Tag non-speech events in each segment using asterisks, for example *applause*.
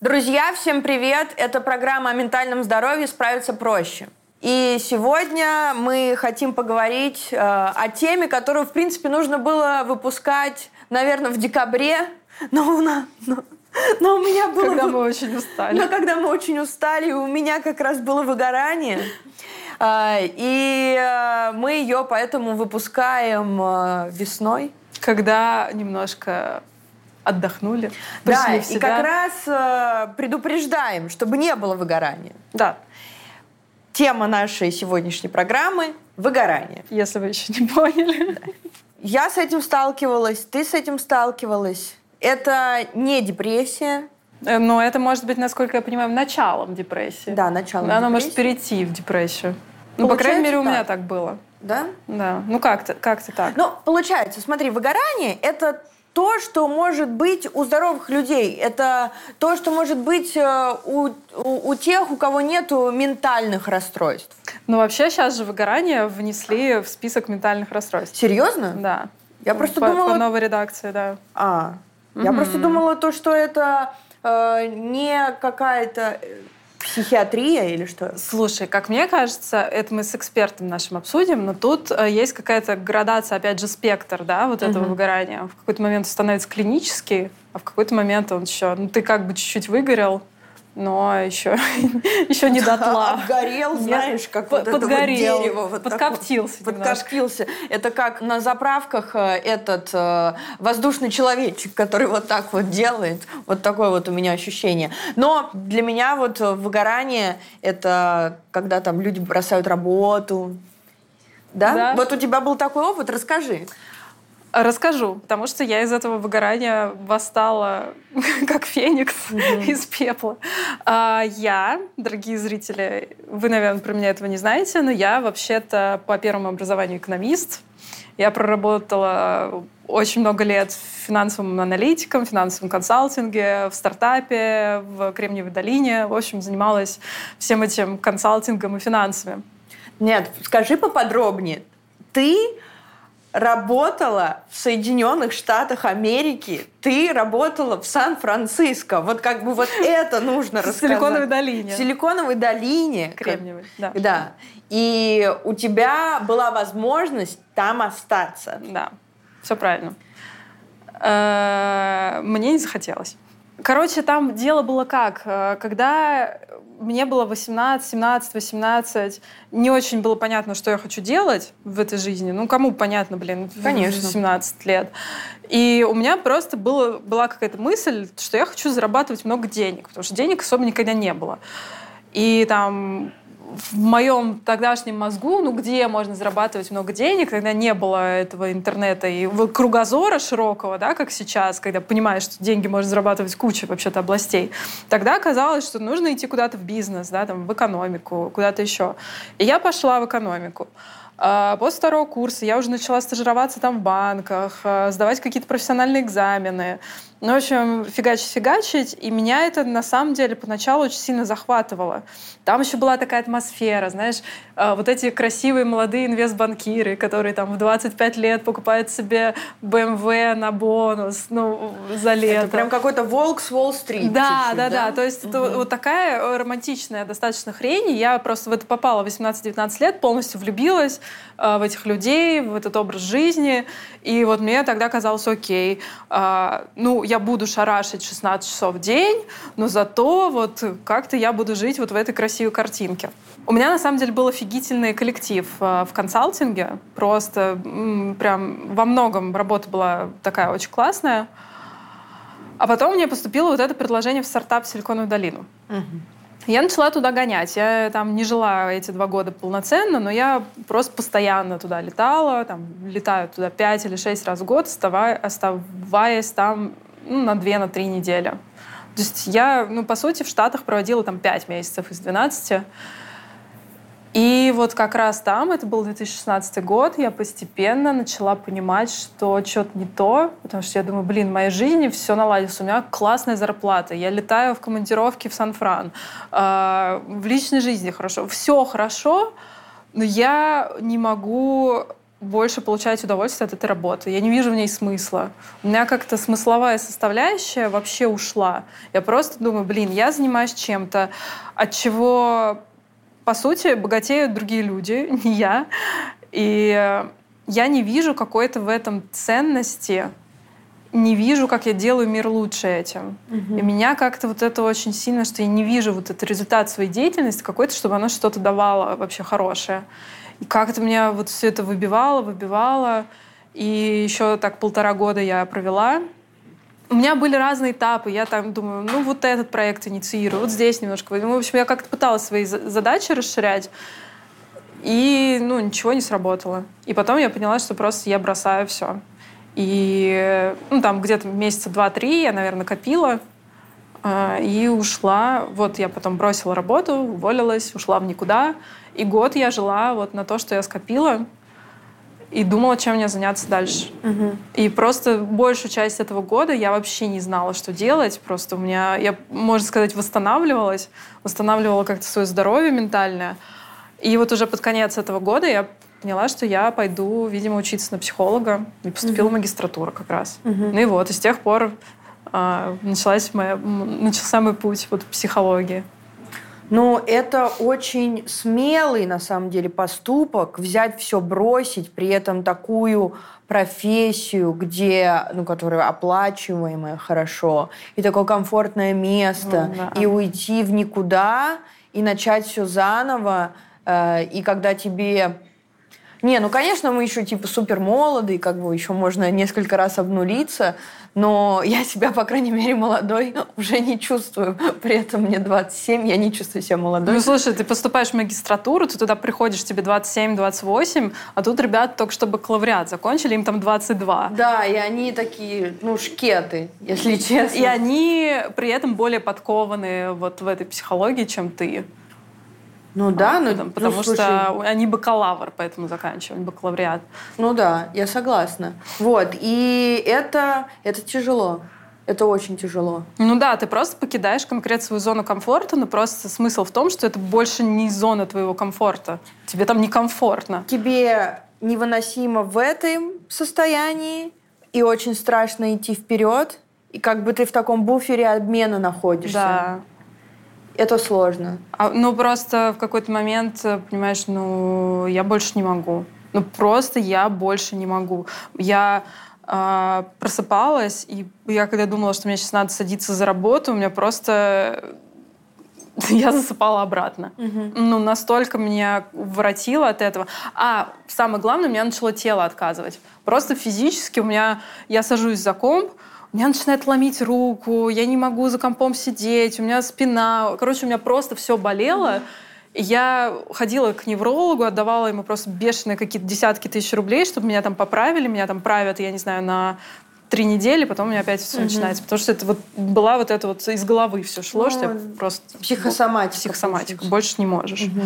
Друзья, всем привет! Это программа о ментальном здоровье «Справиться проще». И сегодня мы хотим поговорить э, о теме, которую, в принципе, нужно было выпускать, наверное, в декабре, но у, нас, но, но у меня было... Когда мы очень устали. Но когда мы очень устали, у меня как раз было выгорание. Э, и э, мы ее поэтому выпускаем э, весной. Когда немножко отдохнули. Да, и как раз э, предупреждаем, чтобы не было выгорания. Да. Тема нашей сегодняшней программы – выгорание. Если вы еще не поняли. Да. Я с этим сталкивалась, ты с этим сталкивалась. Это не депрессия. Но это может быть, насколько я понимаю, началом депрессии. Да, началом Она депрессии. может перейти в депрессию. Ну, по крайней мере, у меня так было. Да? Да. Ну, как-то как так. Ну, получается, смотри, выгорание – это то, что может быть у здоровых людей. Это то, что может быть э, у, у, у тех, у кого нет ментальных расстройств. Ну, вообще, сейчас же выгорание внесли в список ментальных расстройств. Серьезно? Да. Я просто по, думала... По новой редакции, да. А, я просто думала то, что это э, не какая-то Психиатрия или что? Слушай, как мне кажется, это мы с экспертом нашим обсудим, но тут э, есть какая-то градация, опять же, спектр, да, вот этого угу. выгорания. В какой-то момент он становится клинический, а в какой-то момент он еще, ну, ты как бы чуть-чуть выгорел, но еще, *laughs* еще не дотла. *laughs* Обгорел, знаешь, как вот подгорел, вот дерево. Вот подкоптился Подкоптился. Это как на заправках э, этот э, воздушный человечек, который вот так вот делает. Вот такое вот у меня ощущение. Но для меня вот выгорание — это когда там люди бросают работу. Да? да? Вот у тебя был такой опыт, расскажи. Расскажу, потому что я из этого выгорания восстала *laughs* как феникс mm-hmm. из пепла. А, я, дорогие зрители, вы, наверное, про меня этого не знаете, но я вообще-то по первому образованию экономист. Я проработала очень много лет финансовым аналитиком, финансовом консалтинге, в стартапе, в Кремниевой долине. В общем, занималась всем этим консалтингом и финансами. Нет, скажи поподробнее. Ты работала в Соединенных Штатах Америки, ты работала в Сан-Франциско. Вот как бы вот это нужно рассказать. В Силиконовой долине. В Силиконовой долине. Кремниевой, да. Да. И у тебя была возможность там остаться. Да, все правильно. Э, мне не захотелось. Короче, там дело было как? Э, когда мне было 18, 17, 18, не очень было понятно, что я хочу делать в этой жизни. Ну, кому понятно, блин, Конечно. в 17 лет. И у меня просто было, была какая-то мысль, что я хочу зарабатывать много денег, потому что денег особо никогда не было. И там в моем тогдашнем мозгу, ну где можно зарабатывать много денег, когда не было этого интернета и кругозора широкого, да, как сейчас, когда понимаешь, что деньги можно зарабатывать куча вообще-то областей, тогда казалось, что нужно идти куда-то в бизнес, да, там, в экономику, куда-то еще. И я пошла в экономику. А, после второго курса я уже начала стажироваться там в банках, а, сдавать какие-то профессиональные экзамены. Ну, в общем, фигачить-фигачить. И меня это, на самом деле, поначалу очень сильно захватывало. Там еще была такая атмосфера, знаешь, а, вот эти красивые молодые инвестбанкиры, которые там в 25 лет покупают себе BMW на бонус, ну, за лето. Это прям какой-то волк с Уолл-стрит. Да, да, да, да. То есть угу. это вот такая романтичная достаточно хрень. И я просто в это попала в 18-19 лет, полностью влюбилась э, в этих людей, в этот образ жизни. И вот мне тогда казалось, окей, э, ну, я буду шарашить 16 часов в день, но зато вот как-то я буду жить вот в этой красивой картинке. У меня на самом деле был офигительный коллектив э, в консалтинге. Просто прям во многом работа была такая очень классная. А потом мне поступило вот это предложение в стартап «Силиконовую долину». Угу. Я начала туда гонять. Я там не жила эти два года полноценно, но я просто постоянно туда летала. Там, летаю туда пять или шесть раз в год, оставаясь там ну, на две, на три недели. То есть я, ну, по сути, в Штатах проводила там пять месяцев из 12. И вот как раз там, это был 2016 год, я постепенно начала понимать, что что-то не то, потому что я думаю, блин, в моей жизни все наладилось, у меня классная зарплата, я летаю в командировки в Сан-Фран, э, в личной жизни хорошо, все хорошо, но я не могу больше получать удовольствие от этой работы. Я не вижу в ней смысла. У меня как-то смысловая составляющая вообще ушла. Я просто думаю, блин, я занимаюсь чем-то, от чего, по сути, богатеют другие люди, *laughs* не я. И я не вижу какой-то в этом ценности, не вижу, как я делаю мир лучше этим. Угу. И меня как-то вот это очень сильно, что я не вижу вот этот результат своей деятельности какой-то, чтобы оно что-то давало вообще хорошее. Как-то меня вот все это выбивало, выбивало. И еще так полтора года я провела. У меня были разные этапы. Я там думаю, ну вот этот проект инициирую, вот здесь немножко. В общем, я как-то пыталась свои задачи расширять. И, ну, ничего не сработало. И потом я поняла, что просто я бросаю все. И, ну, там где-то месяца два-три я, наверное, копила э, и ушла. Вот я потом бросила работу, уволилась, ушла в никуда. И год я жила вот на то, что я скопила, и думала, чем мне заняться дальше. Угу. И просто большую часть этого года я вообще не знала, что делать. Просто у меня, я, можно сказать, восстанавливалась, восстанавливала как-то свое здоровье ментальное. И вот уже под конец этого года я поняла, что я пойду, видимо, учиться на психолога. И поступила угу. в магистратуру как раз. Угу. Ну и вот, и с тех пор э, началась моя, начался мой путь вот, в психологии. Ну, это очень смелый, на самом деле, поступок, взять все, бросить, при этом такую профессию, где, ну, которая оплачиваемая хорошо, и такое комфортное место, ну, да. и уйти в никуда, и начать все заново, э, и когда тебе не, ну, конечно, мы еще типа супер молодые, как бы еще можно несколько раз обнулиться, но я себя, по крайней мере, молодой уже не чувствую. При этом мне 27, я не чувствую себя молодой. Ну, слушай, ты поступаешь в магистратуру, ты туда приходишь, тебе 27-28, а тут ребята только что бакалавриат закончили, им там 22. Да, и они такие, ну, шкеты, если честно. И они при этом более подкованы вот в этой психологии, чем ты. Ну да, ну, потому, потому ну, слушай, что они бакалавр, поэтому заканчивали бакалавриат. Ну да, я согласна. Вот, и это, это тяжело. Это очень тяжело. Ну да, ты просто покидаешь конкретно свою зону комфорта, но просто смысл в том, что это больше не зона твоего комфорта. Тебе там некомфортно. Тебе невыносимо в этом состоянии, и очень страшно идти вперед, и как бы ты в таком буфере обмена находишься. Да это сложно. А, ну, просто в какой-то момент, э, понимаешь, ну, я больше не могу. Ну, просто я больше не могу. Я э, просыпалась, и я когда думала, что мне сейчас надо садиться за работу, у меня просто *laughs* я засыпала обратно. Угу. Ну, настолько меня воротило от этого. А самое главное, у меня начало тело отказывать. Просто физически у меня... Я сажусь за комп, меня начинает ломить руку, я не могу за компом сидеть, у меня спина. Короче, у меня просто все болело. И я ходила к неврологу, отдавала ему просто бешеные какие-то десятки тысяч рублей, чтобы меня там поправили. Меня там правят, я не знаю, на три недели, потом у меня опять все угу. начинается. Потому что это вот была вот это вот из головы все шло, ну, что я просто... Психосоматика. Психосоматика. Больше не можешь. Угу.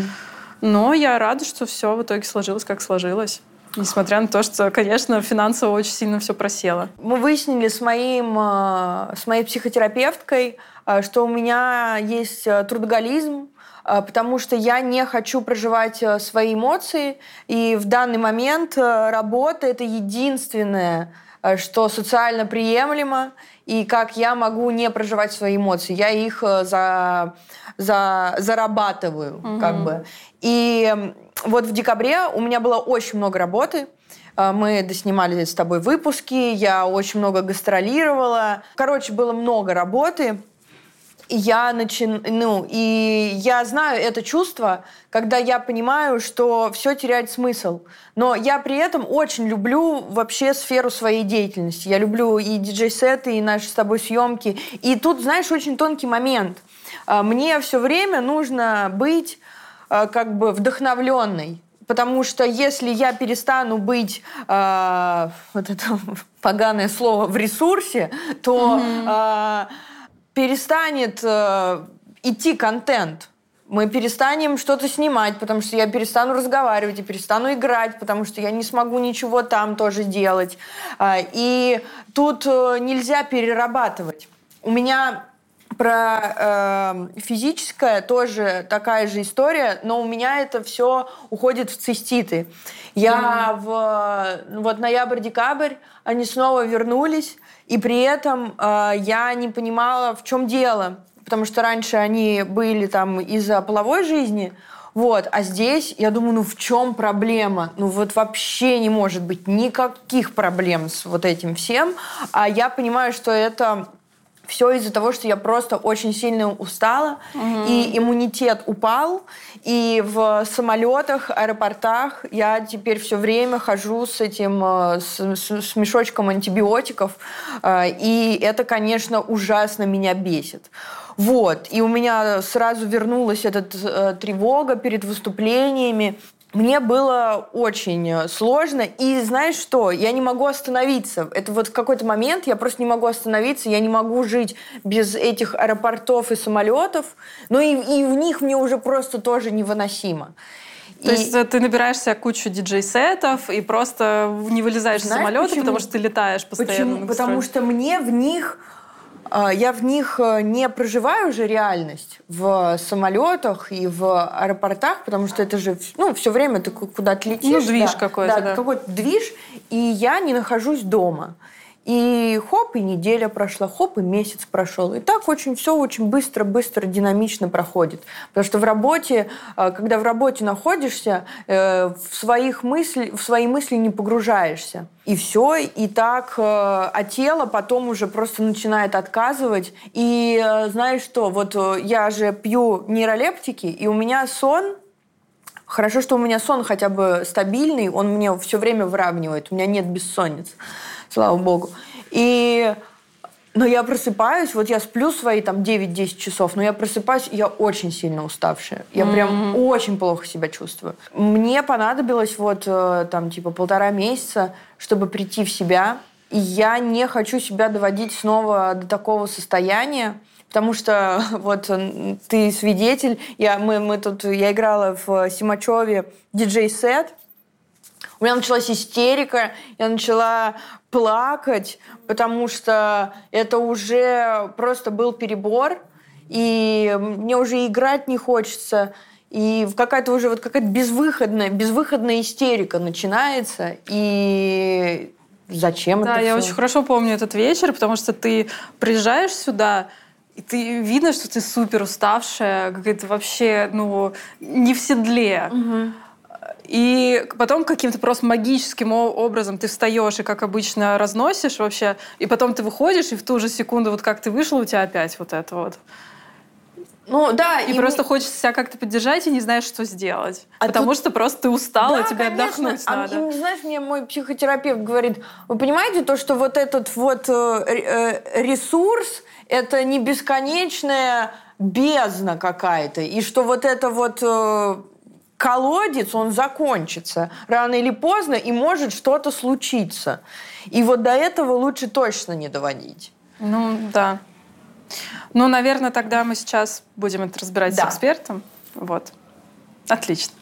Но я рада, что все в итоге сложилось, как сложилось. Несмотря на то, что, конечно, финансово очень сильно все просело. Мы выяснили с, моим, э, с моей психотерапевткой, э, что у меня есть э, трудоголизм, потому что я не хочу проживать свои эмоции, и в данный момент работа — это единственное, что социально приемлемо, и как я могу не проживать свои эмоции. Я их за, за, зарабатываю, угу. как бы. И вот в декабре у меня было очень много работы. А, мы доснимали с тобой выпуски, я очень много гастролировала. Короче, было много работы. И я начин... ну, и я знаю это чувство, когда я понимаю, что все теряет смысл. Но я при этом очень люблю вообще сферу своей деятельности. Я люблю и диджей-сеты, и наши с тобой съемки. И тут, знаешь, очень тонкий момент. А, мне все время нужно быть Э, как бы вдохновленной. Потому что если я перестану быть э, *laughs* вот это *laughs* поганое слово в ресурсе, то mm-hmm. э, перестанет э, идти контент. Мы перестанем что-то снимать, потому что я перестану разговаривать и перестану играть, потому что я не смогу ничего там тоже делать. Э, и тут э, нельзя перерабатывать. У меня Про э, физическое тоже такая же история, но у меня это все уходит в циститы. Я mm. в вот ноябрь-декабрь они снова вернулись, и при этом э, я не понимала, в чем дело, потому что раньше они были там из-за половой жизни, вот, а здесь я думаю, ну в чем проблема? Ну вот вообще не может быть никаких проблем с вот этим всем, а я понимаю, что это все из-за того, что я просто очень сильно устала, угу. и иммунитет упал, и в самолетах, аэропортах я теперь все время хожу с этим, э, с, с, с мешочком антибиотиков, э, и это, конечно, ужасно меня бесит. Вот, и у меня сразу вернулась эта э, тревога перед выступлениями, мне было очень э, сложно. И знаешь что? Я не могу остановиться. Это вот в какой-то момент я просто не могу остановиться. Я не могу жить без этих аэропортов и самолетов. Ну и, и в них мне уже просто тоже невыносимо. То и... есть э, ты набираешь себе кучу диджей-сетов и просто не вылезаешь Знаешь, из самолета, почему? потому что ты летаешь постоянно. Почему? Потому что мне в них я в них э, не проживаю уже реальность в самолетах и в аэропортах, потому что это же ну, все время ты куда-то летишь. Ну, движ да, какой-то. Да, да. какой-то движ, и я не нахожусь дома. И хоп, и неделя прошла, хоп, и месяц прошел. И так очень все очень быстро, быстро, динамично проходит. Потому что в работе, э, когда в работе находишься, э, в, своих мысли, в свои мысли не погружаешься. И все, и так, э, а тело потом уже просто начинает отказывать. И знаешь что, вот я же пью нейролептики, и у меня сон Хорошо, что у меня сон хотя бы стабильный, он мне все время выравнивает, у меня нет бессонниц слава богу. И но я просыпаюсь, вот я сплю свои там 9-10 часов, но я просыпаюсь, и я очень сильно уставшая. Я mm-hmm. прям очень плохо себя чувствую. Мне понадобилось вот э, там типа полтора месяца, чтобы прийти в себя. И я не хочу себя доводить снова до такого состояния, потому что *laughs* вот ты свидетель. Я, мы, мы тут, я играла в Симачеве диджей-сет, у меня началась истерика, я начала плакать, потому что это уже просто был перебор, и мне уже играть не хочется. И какая-то уже вот какая-то безвыходная, безвыходная истерика начинается, и зачем да, это я все? очень хорошо помню этот вечер, потому что ты приезжаешь сюда, и ты видно, что ты супер уставшая, какая-то вообще, ну, не в седле. Угу. И потом каким-то просто магическим образом ты встаешь и, как обычно, разносишь вообще, и потом ты выходишь, и в ту же секунду, вот как ты вышел, у тебя опять вот это вот. Ну да. И, и просто мне... хочется себя как-то поддержать и не знаешь, что сделать. А потому тут... что просто ты устала, да, тебе конечно. отдохнуть а, надо. И, знаешь, мне мой психотерапевт говорит, вы понимаете то, что вот этот вот э, э ресурс, это не бесконечная бездна какая-то, и что вот это вот... Э, колодец, он закончится рано или поздно, и может что-то случиться. И вот до этого лучше точно не доводить. Ну, да. Ну, наверное, тогда мы сейчас будем это разбирать да. с экспертом. Вот. Отлично.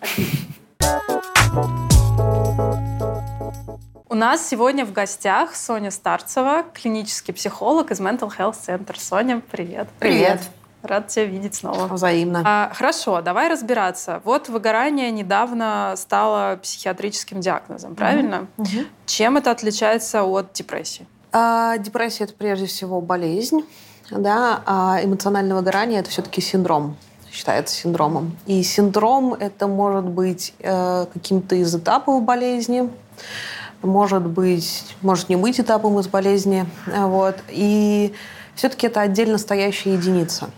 У нас сегодня в гостях Соня Старцева, клинический психолог из Mental Health Center. Соня, привет. Привет. привет. Рад тебя видеть снова. Взаимно. А, хорошо, давай разбираться. Вот выгорание недавно стало психиатрическим диагнозом, правильно? Угу. Чем это отличается от депрессии? А, депрессия это прежде всего болезнь, да, а эмоциональное выгорание это все-таки синдром считается синдромом. И синдром это может быть э, каким-то из этапов болезни, может быть, может не быть этапом из болезни, вот. И все-таки это отдельно стоящая единица.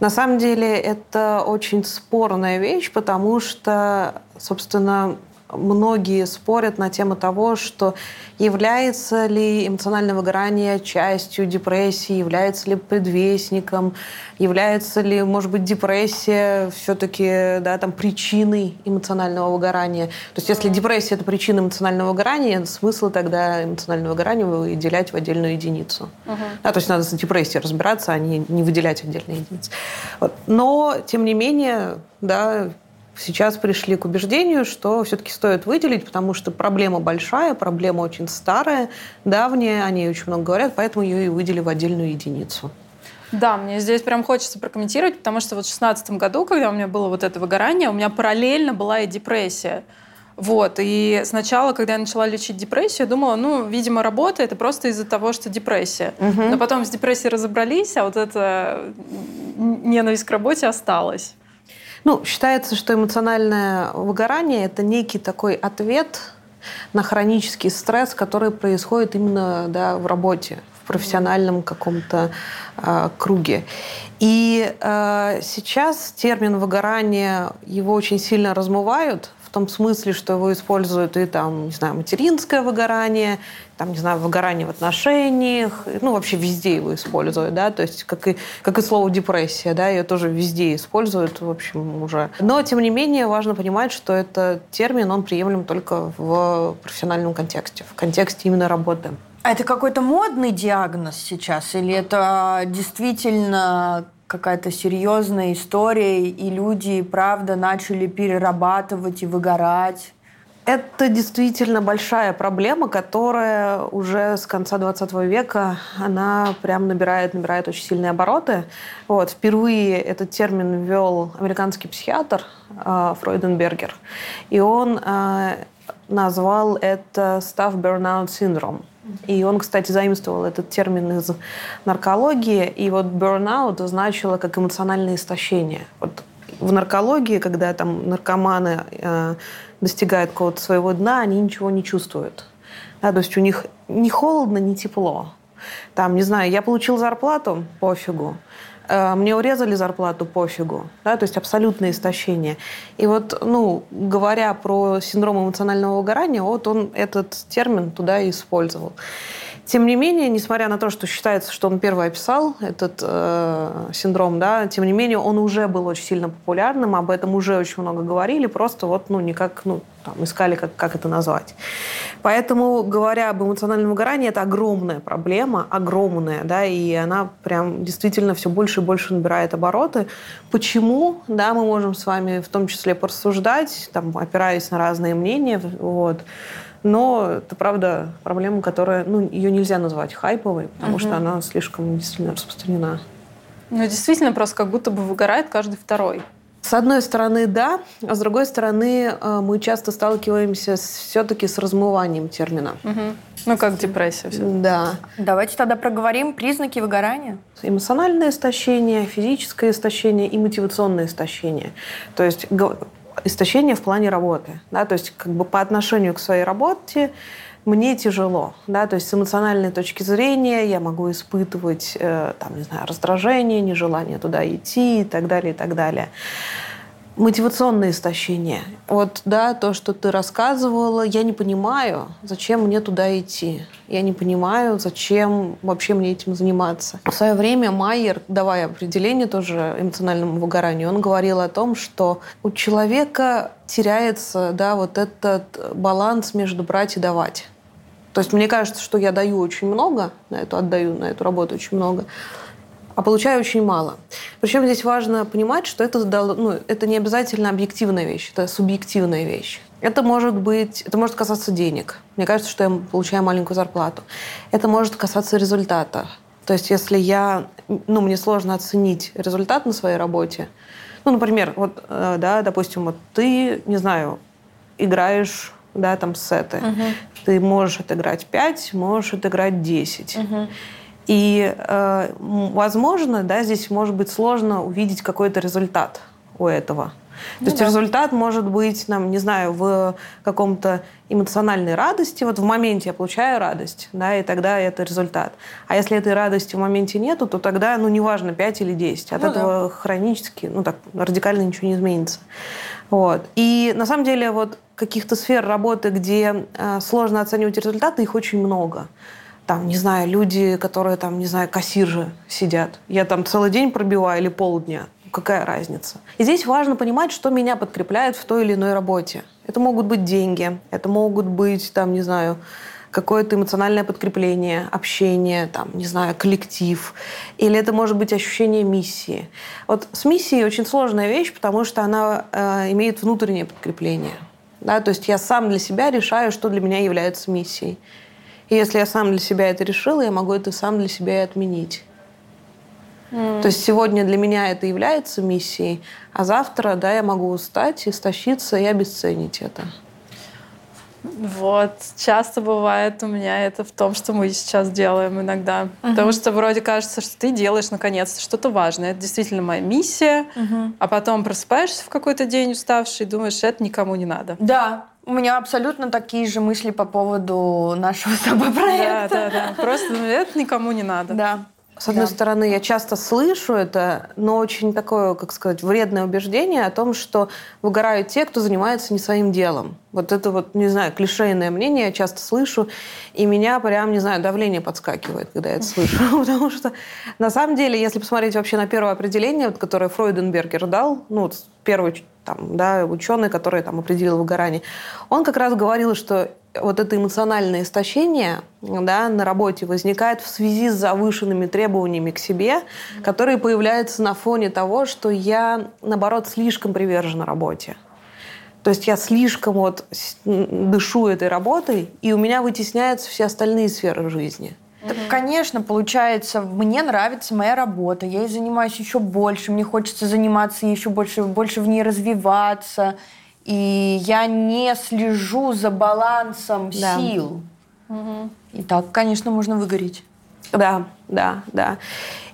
На самом деле это очень спорная вещь, потому что, собственно, многие спорят на тему того, что является ли эмоциональное выгорание частью депрессии, является ли предвестником, является ли, может быть, депрессия все-таки да, там, причиной эмоционального выгорания. То есть если депрессия – это причина эмоционального выгорания, смысл тогда эмоционального выгорания выделять в отдельную единицу. Угу. Да, то есть надо с депрессией разбираться, а не, не выделять отдельные единицы. Вот. Но, тем не менее, да, сейчас пришли к убеждению, что все-таки стоит выделить, потому что проблема большая, проблема очень старая, давняя, о ней очень много говорят, поэтому ее и выделили в отдельную единицу. Да, мне здесь прям хочется прокомментировать, потому что вот в 2016 году, когда у меня было вот это выгорание, у меня параллельно была и депрессия. Вот, и сначала, когда я начала лечить депрессию, я думала, ну, видимо, работа это просто из-за того, что депрессия. Угу. Но потом с депрессией разобрались, а вот эта ненависть к работе осталась. Ну, считается, что эмоциональное выгорание – это некий такой ответ на хронический стресс, который происходит именно да, в работе, в профессиональном каком-то э, круге. И э, сейчас термин выгорание его очень сильно размывают том смысле, что его используют и там, не знаю, материнское выгорание, там, не знаю, выгорание в отношениях, ну, вообще везде его используют, да, то есть как и, как и слово депрессия, да, ее тоже везде используют, в общем, уже. Но, тем не менее, важно понимать, что этот термин, он приемлем только в профессиональном контексте, в контексте именно работы. А это какой-то модный диагноз сейчас? Или это действительно какая-то серьезная история, и люди, правда, начали перерабатывать и выгорать. Это действительно большая проблема, которая уже с конца 20 века, она прям набирает, набирает очень сильные обороты. Вот, впервые этот термин ввел американский психиатр э, Фройденбергер, и он э, назвал это «staff burnout syndrome». И он, кстати, заимствовал этот термин из наркологии. И вот burnout значило как эмоциональное истощение. Вот в наркологии, когда там наркоманы э, достигают какого-то своего дна, они ничего не чувствуют. Да, то есть у них ни холодно, ни тепло. Там, не знаю, я получил зарплату, пофигу. Э, мне урезали зарплату, пофигу. Да, то есть абсолютное истощение. И вот, ну, говоря про синдром эмоционального выгорания, вот он этот термин туда и использовал. Тем не менее, несмотря на то, что считается, что он первый описал этот э, синдром, да, тем не менее, он уже был очень сильно популярным, об этом уже очень много говорили, просто вот, ну, никак, ну, там, искали, как, как это назвать. Поэтому, говоря об эмоциональном выгорании, это огромная проблема, огромная, да, и она прям действительно все больше и больше набирает обороты. Почему, да, мы можем с вами в том числе порассуждать, там, опираясь на разные мнения, вот, но это, правда, проблема, которая, ну, ее нельзя назвать хайповой, потому угу. что она слишком действительно распространена. Ну, действительно, просто как будто бы выгорает каждый второй. С одной стороны, да, а с другой стороны, э, мы часто сталкиваемся все-таки с размыванием термина. Угу. Ну, как депрессия. Все. Да. Давайте тогда проговорим признаки выгорания. Эмоциональное истощение, физическое истощение и мотивационное истощение. То есть истощение в плане работы. Да? То есть как бы по отношению к своей работе мне тяжело, да, то есть с эмоциональной точки зрения я могу испытывать, э, там, не знаю, раздражение, нежелание туда идти и так далее, и так далее. Мотивационное истощение. Вот, да, то, что ты рассказывала, я не понимаю, зачем мне туда идти. Я не понимаю, зачем вообще мне этим заниматься. В свое время Майер, давая определение тоже эмоциональному выгоранию, он говорил о том, что у человека теряется, да, вот этот баланс между брать и давать. То есть мне кажется, что я даю очень много, на эту отдаю, на эту работу очень много, а получаю очень мало. Причем здесь важно понимать, что это, ну, это не обязательно объективная вещь, это субъективная вещь. Это может быть, это может касаться денег. Мне кажется, что я получаю маленькую зарплату. Это может касаться результата. То есть, если я, ну, мне сложно оценить результат на своей работе, ну, например, вот, э, да, допустим, вот ты, не знаю, играешь, да, там сеты. Угу. Ты можешь отыграть 5, можешь отыграть 10. Угу. И, э, возможно, да, здесь может быть сложно увидеть какой-то результат у этого. То ну, есть да. результат может быть, нам, не знаю, в каком-то эмоциональной радости. Вот в моменте я получаю радость, да, и тогда это результат. А если этой радости в моменте нету, то тогда, ну, неважно, 5 или 10. От ну, этого да. хронически, ну, так, радикально ничего не изменится. Вот. И на самом деле вот каких-то сфер работы, где э, сложно оценивать результаты, их очень много там, не знаю, люди, которые там, не знаю, кассиржи сидят. Я там целый день пробиваю или полдня. Какая разница? И здесь важно понимать, что меня подкрепляет в той или иной работе. Это могут быть деньги, это могут быть, там, не знаю, какое-то эмоциональное подкрепление, общение, там, не знаю, коллектив. Или это может быть ощущение миссии. Вот с миссией очень сложная вещь, потому что она э, имеет внутреннее подкрепление. Да? То есть я сам для себя решаю, что для меня является миссией. И если я сам для себя это решила, я могу это сам для себя и отменить. Mm. То есть сегодня для меня это является миссией, а завтра, да, я могу устать, истощиться и обесценить это. Вот, часто бывает у меня это в том, что мы сейчас делаем иногда. Uh-huh. Потому что вроде кажется, что ты делаешь наконец-то что-то важное. Это действительно моя миссия. Uh-huh. А потом просыпаешься в какой-то день уставший и думаешь, это никому не надо. Да, у меня абсолютно такие же мысли по поводу нашего *laughs* с тобой проекта. Да, да, да. Просто ну, это никому не надо. Да. С одной да. стороны, я часто слышу это, но очень такое, как сказать, вредное убеждение о том, что выгорают те, кто занимается не своим делом. Вот это вот, не знаю, клишейное мнение я часто слышу, и меня прям, не знаю, давление подскакивает, когда я это слышу. *laughs* Потому что, на самом деле, если посмотреть вообще на первое определение, вот, которое Фройденбергер дал, ну, вот первый там, да, ученый, который там определил выгорание, он как раз говорил, что вот это эмоциональное истощение да, на работе возникает в связи с завышенными требованиями к себе, которые появляются на фоне того, что я, наоборот, слишком привержена работе. То есть я слишком вот дышу этой работой, и у меня вытесняются все остальные сферы жизни. Так, конечно, получается, мне нравится моя работа, я ей занимаюсь еще больше, мне хочется заниматься еще больше, больше в ней развиваться и я не слежу за балансом да. сил. Угу. И так, конечно, можно выгореть. Да, да, да.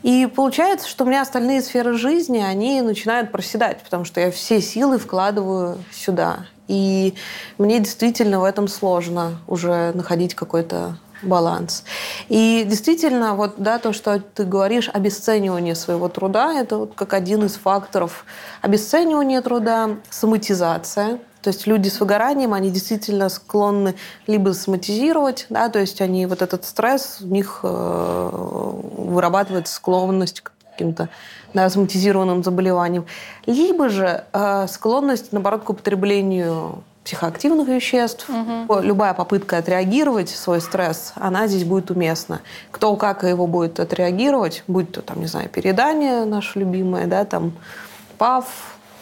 И получается, что у меня остальные сферы жизни, они начинают проседать, потому что я все силы вкладываю сюда. И мне действительно в этом сложно уже находить какой-то баланс. И действительно, вот, да, то, что ты говоришь, обесценивание своего труда, это вот как один из факторов обесценивания труда, соматизация. То есть люди с выгоранием, они действительно склонны либо соматизировать, да, то есть они вот этот стресс, у них э, вырабатывает склонность к каким-то да, соматизированным заболеваниям, либо же э, склонность, наоборот, к употреблению психоактивных веществ. Угу. Любая попытка отреагировать свой стресс, она здесь будет уместна. Кто как его будет отреагировать, будь то, там, не знаю, передание наше любимое, да, там, ПАВ,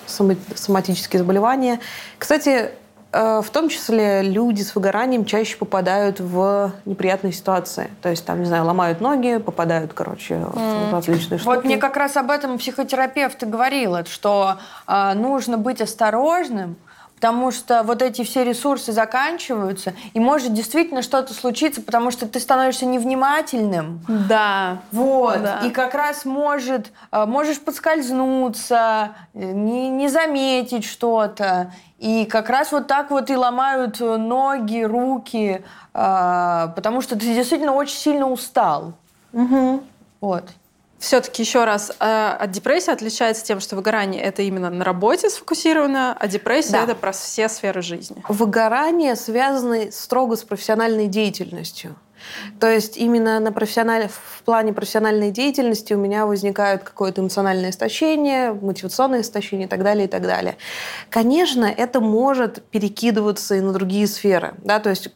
соматические заболевания. Кстати, э, в том числе люди с выгоранием чаще попадают в неприятные ситуации. То есть, там, не знаю, ломают ноги, попадают, короче, mm. в различные штуки. Вот мне как раз об этом психотерапевт и говорил, что э, нужно быть осторожным, потому что вот эти все ресурсы заканчиваются, и может действительно что-то случиться, потому что ты становишься невнимательным. Да. Вот. Да. И как раз может, э, можешь подскользнуться, не, не заметить что-то. И как раз вот так вот и ломают ноги, руки, э, потому что ты действительно очень сильно устал. Угу. Вот. Все-таки еще раз, э, от депрессии отличается тем, что выгорание это именно на работе сфокусировано, а депрессия да. это про все сферы жизни. Выгорание связано строго с профессиональной деятельностью. То есть именно на профессиональ... в плане профессиональной деятельности у меня возникает какое-то эмоциональное истощение, мотивационное истощение и так далее, и так далее. Конечно, это может перекидываться и на другие сферы. Да? То есть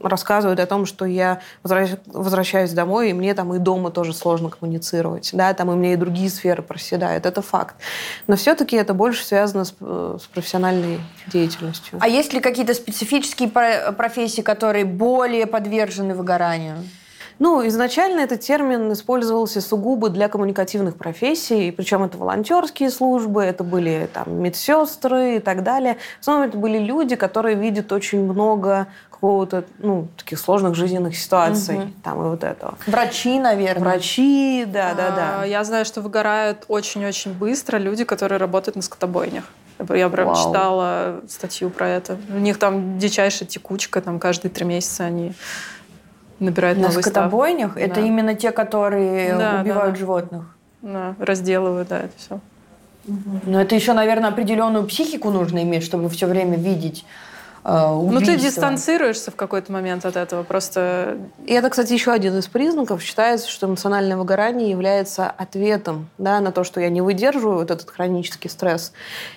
рассказывают о том, что я возвращаюсь домой, и мне там и дома тоже сложно коммуницировать. Да? Там и мне и другие сферы проседают. Это факт. Но все-таки это больше связано с, с профессиональной деятельностью. А есть ли какие-то специфические профессии, которые более подвержены выгоранию? Выгоранию? Ну, изначально этот термин использовался сугубо для коммуникативных профессий, причем это волонтерские службы, это были там медсестры и так далее. В основном это были люди, которые видят очень много какого-то, ну, таких сложных жизненных ситуаций, угу. там и вот этого. Врачи, наверное. Врачи, да, да, да. А, я знаю, что выгорают очень-очень быстро люди, которые работают на скотобойнях. Я прям Вау. читала статью про это. У них там дичайшая текучка, там каждые три месяца они набирают На скотобойнях? Да. Это именно те, которые да, убивают да. животных? Да, разделывают, да, это все. Угу. Но это еще, наверное, определенную психику нужно иметь, чтобы все время видеть убийство. Ну, ты дистанцируешься в какой-то момент от этого, просто... И это, кстати, еще один из признаков. Считается, что эмоциональное выгорание является ответом да, на то, что я не выдерживаю вот этот хронический стресс.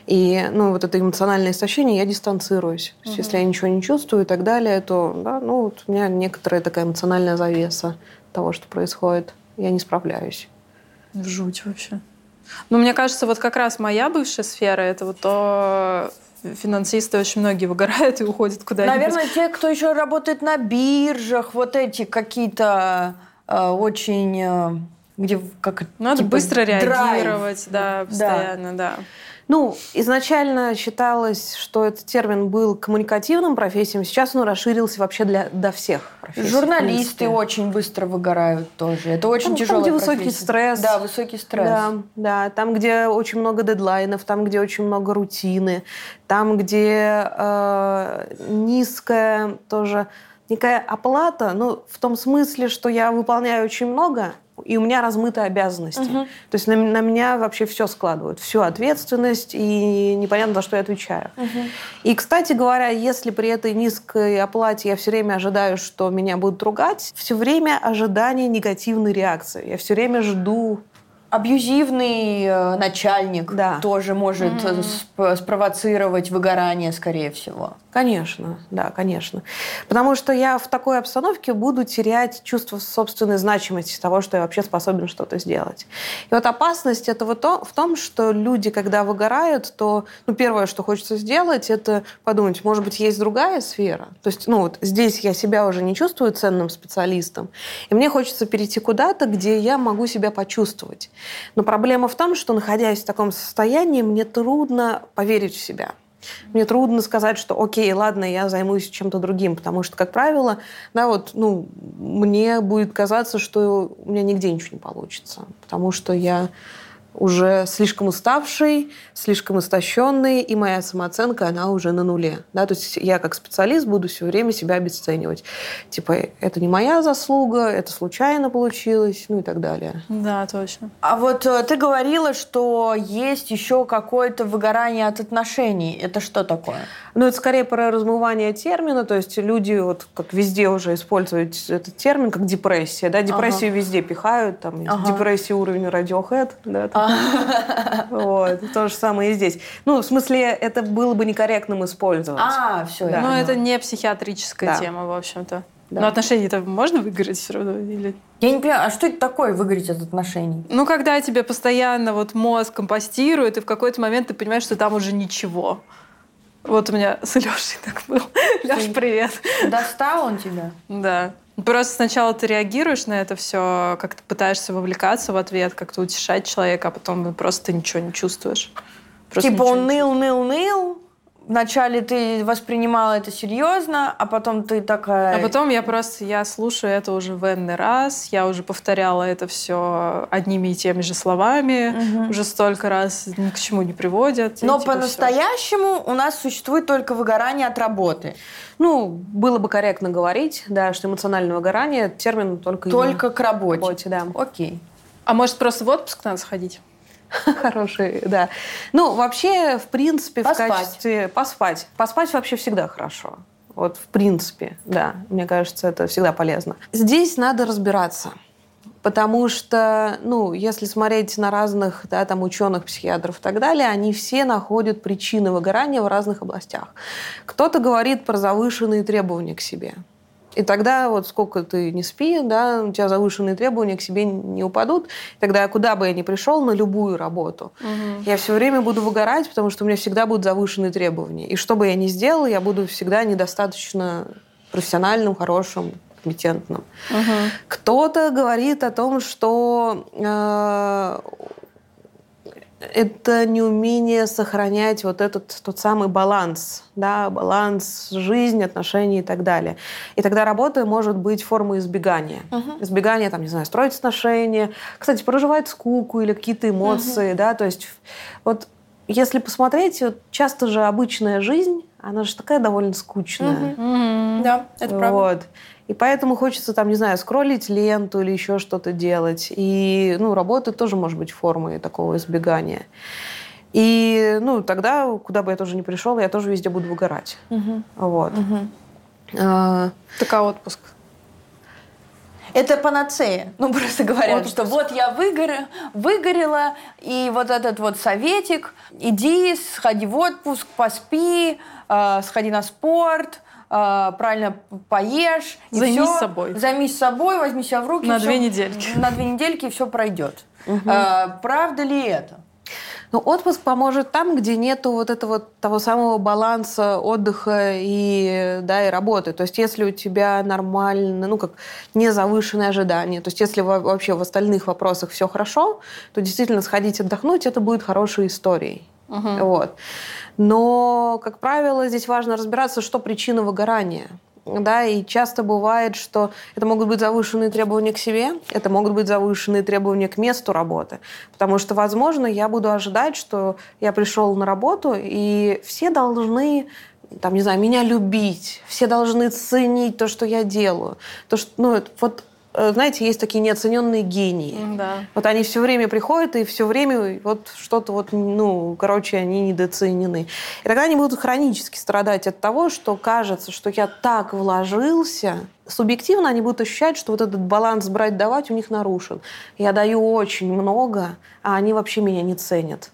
И, ну, вот это эмоциональное истощение, я дистанцируюсь. То есть, если я ничего не чувствую и так далее, то, да, ну, вот у меня некоторая такая эмоциональная завеса того, что происходит. Я не справляюсь. Жуть вообще. Ну, мне кажется, вот как раз моя бывшая сфера — это вот то, финансисты очень многие выгорают и уходят куда-нибудь. Наверное, те, кто еще работает на биржах, вот эти какие-то э, очень э, где как Надо типа, быстро драйв. реагировать, да, постоянно, да. Ну, изначально считалось, что этот термин был коммуникативным профессией, сейчас он расширился вообще для, до всех профессий. Журналисты очень быстро выгорают тоже. Это очень Там- там, тяжелая где высокий профессия. стресс. Да, высокий стресс. Да, да, там, где очень много дедлайнов, там, где очень много рутины, там, где э, низкая тоже некая оплата, ну, в том смысле, что я выполняю очень много, и у меня размыты обязанности. Мгм. То есть на, на меня вообще все складывают, всю ответственность, и непонятно, за что я отвечаю. И, кстати говоря, если при этой низкой оплате я все время ожидаю, что меня будут ругать, все время ожидание негативной реакции. Я все время жду Абьюзивный э, начальник Да. тоже может сп- спровоцировать выгорание, скорее всего. Конечно, да, конечно. Потому что я в такой обстановке буду терять чувство собственной значимости того, что я вообще способен что-то сделать. И вот опасность этого то, в том, что люди, когда выгорают, то ну, первое, что хочется сделать, это подумать, может быть, есть другая сфера. То есть, ну вот здесь я себя уже не чувствую ценным специалистом, и мне хочется перейти куда-то, где я могу себя почувствовать. Но проблема в том, что находясь в таком состоянии, мне трудно поверить в себя. Мне трудно сказать, что окей, ладно, я займусь чем-то другим, потому что, как правило, да, вот, ну, мне будет казаться, что у меня нигде ничего не получится, потому что я уже слишком уставший, слишком истощенный, и моя самооценка, она уже на нуле. Да? То есть я как специалист буду все время себя обесценивать. Типа, это не моя заслуга, это случайно получилось, ну и так далее. Да, точно. А вот э, ты говорила, что есть еще какое-то выгорание от отношений. Это что такое? Ну, это скорее про размывание термина, то есть люди вот как везде уже используют этот термин как депрессия, да, депрессию везде пихают, там, Ага. депрессия уровень Radiohead, да, там. *laughs* вот, то же самое и здесь. Ну, в смысле, это было бы некорректным использовать. А, все. Да. Но это не психиатрическая Да. тема, в общем-то. Да. Но отношения-то можно выиграть все равно? Или... Я не понимаю, а что это такое выгореть от отношений? Ну, когда тебе постоянно вот мозг компостирует, и в какой-то момент ты понимаешь, что там уже ничего. Вот у меня с Лешей так было. *laughs* Леш, привет. Достал он тебя? Да. Просто сначала ты реагируешь на это все, как-то пытаешься вовлекаться в ответ, как-то утешать человека, а потом просто ничего не чувствуешь. Просто типа он не ныл, ныл, ныл. Вначале ты воспринимала это серьезно, а потом ты такая... А потом я просто, я слушаю это уже в энный раз, я уже повторяла это все одними и теми же словами, Мгм. уже столько раз ни к чему не приводят. Но типа по-настоящему у нас существует только выгорание от работы. Ну, было бы корректно говорить, да, что эмоциональное выгорание – термин только, Только к работе. работе, да. Окей. А может, просто в отпуск надо сходить? *laughs* Хороший, да. Ну, вообще, в принципе, Поспать. в качестве... Поспать. Поспать вообще всегда хорошо. Вот, в принципе, да. Мне кажется, это всегда полезно. Здесь надо разбираться. Потому что, ну, если смотреть на разных, да, там, ученых, психиатров и так далее, они все находят причины выгорания в разных областях. Кто-то говорит про завышенные требования к себе. И тогда вот сколько ты не спи, да, у тебя завышенные требования к себе не упадут. Тогда куда бы я ни пришел, на любую работу, я все время буду выгорать, потому что у меня всегда будут завышенные требования. И что бы я ни сделал, я буду всегда недостаточно профессиональным, хорошим, компетентным. Кто-то говорит о том, что э, это неумение сохранять вот этот тот самый баланс, да, баланс жизни, отношений и так далее. И тогда работа может быть формой избегания. Избегания, там, не знаю, строить отношения, кстати, проживать скуку или какие-то эмоции, да, то есть вот если посмотреть, вот часто же обычная жизнь, она же такая довольно скучная. Да, это Вот. И поэтому хочется, там, не знаю, скроллить ленту или еще что-то делать. И, ну, работа тоже может быть формой такого избегания. И, ну, тогда, куда бы я тоже не пришел, я тоже везде буду выгорать. Вот. А, Так а отпуск? Это панацея. Ну, просто говорят, что вот я выгоре, выгорела, и вот этот вот советик, иди, сходи в отпуск, поспи, э, сходи на спорт, правильно поешь. и Займись всё. собой. Займись собой, возьми себя в руки. На всё- две недельки. На две недельки, и все пройдет. Э, правда ли это? Но отпуск поможет там, где нету вот этого того самого баланса отдыха и, да, и работы. То есть если у тебя нормально, ну как не завышенные ожидания, то есть если вообще в остальных вопросах все хорошо, то действительно сходить отдохнуть, это будет хорошей историей. Угу. Вот. Но, как правило, здесь важно разбираться, что причина выгорания. Да, и часто бывает, что это могут быть завышенные требования к себе, это могут быть завышенные требования к месту работы. Потому что, возможно, я буду ожидать, что я пришел на работу, и все должны там, не знаю, меня любить, все должны ценить то, что я делаю. То, что, ну, вот знаете, есть такие неоцененные гении. Да. Вот они все время приходят и все время вот что-то вот, ну, короче, они недооценены. И тогда они будут хронически страдать от того, что кажется, что я так вложился, субъективно они будут ощущать, что вот этот баланс брать-давать у них нарушен. Я даю очень много, а они вообще меня не ценят.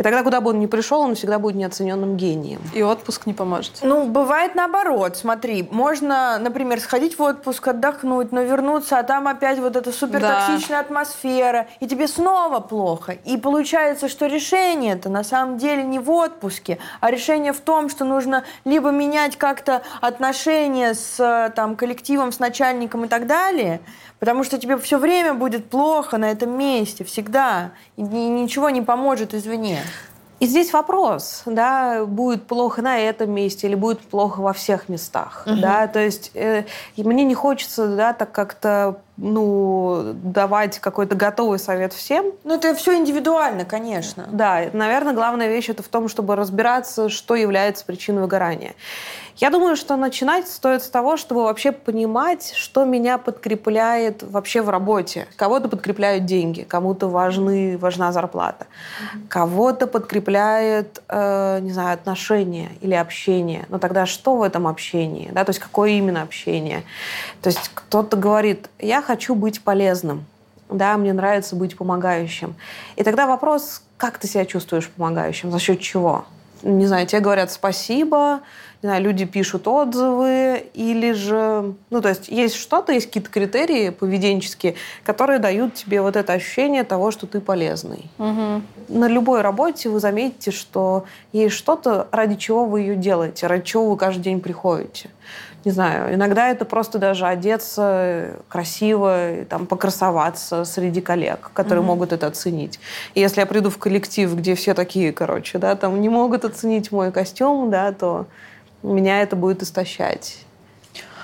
И тогда, куда бы он ни пришел, он всегда будет неоцененным гением. И отпуск не поможет. Ну, бывает наоборот. Смотри, можно, например, сходить в отпуск, отдохнуть, но вернуться, а там опять вот эта супертоксичная да. атмосфера, и тебе снова плохо. И получается, что решение это на самом деле не в отпуске, а решение в том, что нужно либо менять как-то отношения с там, коллективом, с начальником и так далее, Потому что тебе все время будет плохо на этом месте, всегда. И ничего не поможет извне. И здесь вопрос, да, будет плохо на этом месте или будет плохо во всех местах, угу. да, то есть э, мне не хочется, да, так как-то ну, давать какой-то готовый совет всем. Ну, это все индивидуально, конечно. Да, наверное, главная вещь это в том, чтобы разбираться, что является причиной выгорания. Я думаю, что начинать стоит с того, чтобы вообще понимать, что меня подкрепляет вообще в работе. Кого-то подкрепляют деньги, кому-то важны, важна зарплата, кого-то подкрепляет, э, не знаю, отношения или общение. Но тогда что в этом общении? Да? То есть какое именно общение? То есть кто-то говорит, я хочу быть полезным, да, мне нравится быть помогающим. И тогда вопрос, как ты себя чувствуешь помогающим, за счет чего? Не знаю, тебе говорят спасибо, не знаю, люди пишут отзывы, или же... Ну, то есть есть что-то, есть какие-то критерии поведенческие, которые дают тебе вот это ощущение того, что ты полезный. Угу. На любой работе вы заметите, что есть что-то, ради чего вы ее делаете, ради чего вы каждый день приходите. Не знаю, иногда это просто даже одеться красиво, там, покрасоваться среди коллег, которые mm могут это оценить. И если я приду в коллектив, где все такие, короче, да, там не могут оценить мой костюм, да, то меня это будет истощать.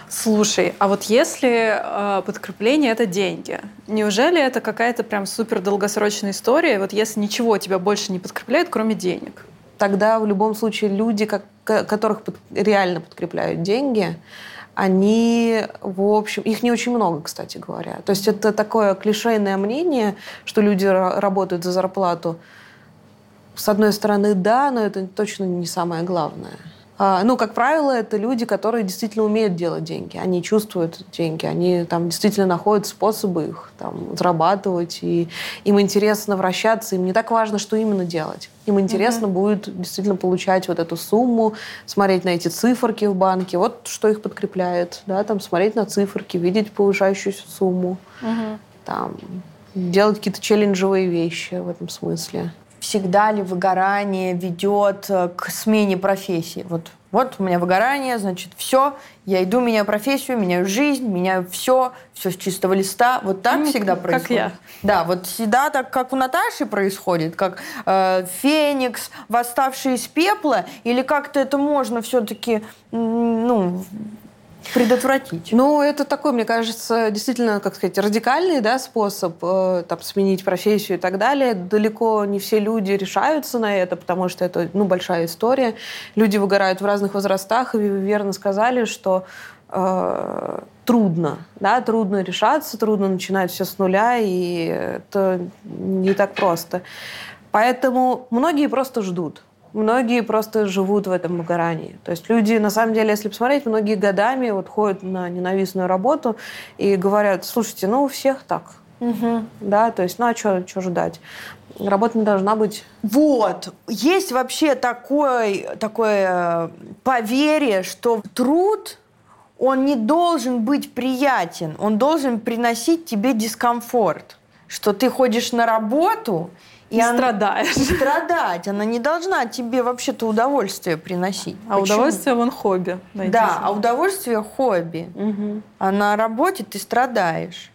Слушай, а вот если э, подкрепление это деньги, неужели это какая-то прям супер долгосрочная история? Вот если ничего тебя больше не подкрепляет, кроме денег? Тогда в любом случае люди, как, которых под, реально подкрепляют деньги, они, в общем, их не очень много, кстати говоря. То есть это такое клишейное мнение, что люди работают за зарплату. С одной стороны, да, но это точно не самое главное. А, ну, как правило, это люди, которые действительно умеют делать деньги. Они чувствуют деньги, они там действительно находят способы их там, зарабатывать, и им интересно вращаться, им не так важно, что именно делать. Им интересно mm-hmm. будет действительно получать вот эту сумму, смотреть на эти циферки в банке, вот что их подкрепляет, да, там смотреть на циферки, видеть повышающуюся сумму, mm-hmm. там делать какие-то челленджевые вещи в этом смысле всегда ли выгорание ведет э, к смене профессии. Вот, вот у меня выгорание, значит, все, я иду, меняю профессию, меняю жизнь, меняю все, все с чистого листа. Вот так ну, всегда происходит. Как я. Да, вот всегда так, как у Наташи происходит, как э, Феникс, восставший из пепла, или как-то это можно все-таки, ну, предотвратить? Ну, это такой, мне кажется, действительно, как сказать, радикальный да, способ э, там, сменить профессию и так далее. Далеко не все люди решаются на это, потому что это ну, большая история. Люди выгорают в разных возрастах, и вы верно сказали, что э, трудно, да, трудно решаться, трудно начинать все с нуля, и это не так просто. Поэтому многие просто ждут многие просто живут в этом выгорании. То есть люди, на самом деле, если посмотреть, многие годами вот ходят на ненавистную работу и говорят, слушайте, ну у всех так. Угу. Да, то есть, ну а что ждать? Работа не должна быть. Вот. Есть вообще такое, такое поверье, что труд, он не должен быть приятен, он должен приносить тебе дискомфорт. Что ты ходишь на работу, И, и она... страдаешь. *laughs* Страдать. Она не должна тебе вообще-то удовольствие приносить. А Почему? удовольствие вон хобби. Да, а удовольствие хобби. Угу. А на работе ты страдаешь.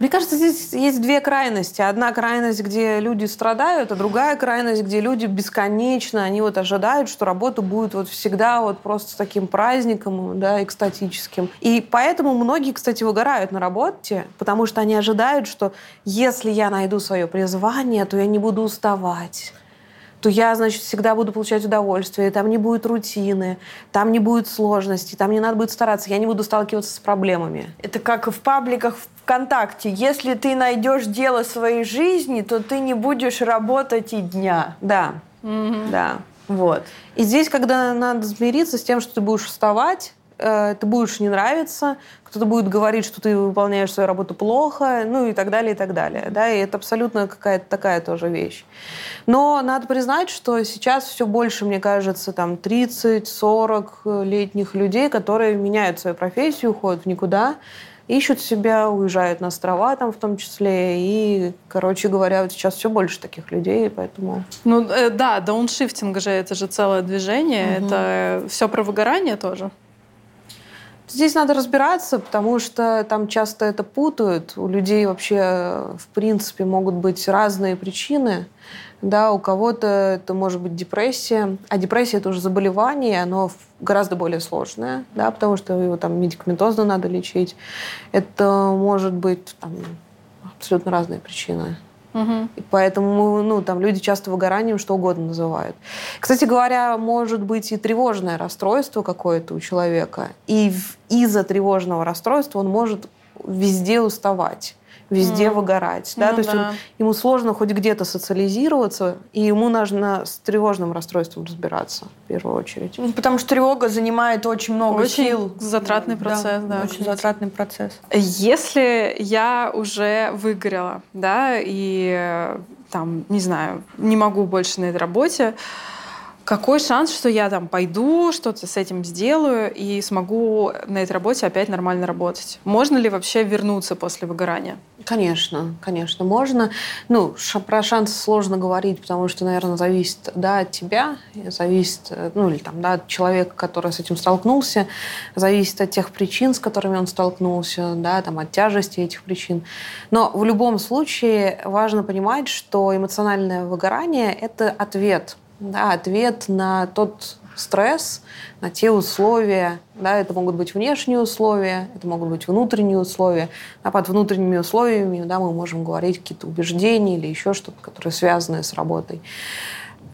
Мне кажется, здесь есть две крайности. Одна крайность, где люди страдают, а другая крайность, где люди бесконечно, они вот ожидают, что работа будет вот всегда вот просто таким праздником, да, экстатическим. И поэтому многие, кстати, выгорают на работе, потому что они ожидают, что если я найду свое призвание, то я не буду уставать то я, значит, всегда буду получать удовольствие, там не будет рутины, там не будет сложностей, там не надо будет стараться, я не буду сталкиваться с проблемами. Это как в пабликах ВКонтакте. Если ты найдешь дело своей жизни, то ты не будешь работать и дня. Да, mm-hmm. да. Вот. И здесь, когда надо смириться с тем, что ты будешь вставать, э, ты будешь не нравиться, кто-то будет говорить, что ты выполняешь свою работу плохо, ну и так далее, и так далее. Да, и это абсолютно какая-то такая тоже вещь. Но надо признать, что сейчас все больше, мне кажется, там 30-40 летних людей, которые меняют свою профессию, уходят в никуда, ищут себя, уезжают на острова там в том числе. И, короче говоря, вот сейчас все больше таких людей, поэтому... Ну э, да, дауншифтинг же это же целое движение, угу. это все про выгорание тоже. Здесь надо разбираться, потому что там часто это путают. У людей вообще, в принципе, могут быть разные причины. Да, у кого-то это может быть депрессия, а депрессия это уже заболевание, оно гораздо более сложное, да, потому что его там медикаментозно надо лечить. Это может быть там, абсолютно разные причины. Угу. И поэтому ну, там люди часто выгоранием что угодно называют. Кстати говоря, может быть и тревожное расстройство какое-то у человека. И из-за тревожного расстройства он может везде уставать везде mm. выгорать. Да? Ну, То есть Он, ему сложно хоть где-то социализироваться, и ему нужно с тревожным расстройством разбираться в первую очередь. Ну, потому что тревога занимает очень много очень сил. затратный процесс. Да, да, очень затратный процесс. Если я уже выгорела, да, и там, не знаю, не могу больше на этой работе, какой шанс, что я там пойду, что-то с этим сделаю и смогу на этой работе опять нормально работать? Можно ли вообще вернуться после выгорания? Конечно, конечно, можно. Ну, про шансы сложно говорить, потому что, наверное, зависит да, от тебя, зависит, ну, или там, да, от человека, который с этим столкнулся, зависит от тех причин, с которыми он столкнулся, да, там, от тяжести этих причин. Но в любом случае важно понимать, что эмоциональное выгорание – это ответ – да, ответ на тот стресс, на те условия. Да, это могут быть внешние условия, это могут быть внутренние условия. А под внутренними условиями да, мы можем говорить какие-то убеждения или еще что-то, которые связаны с работой,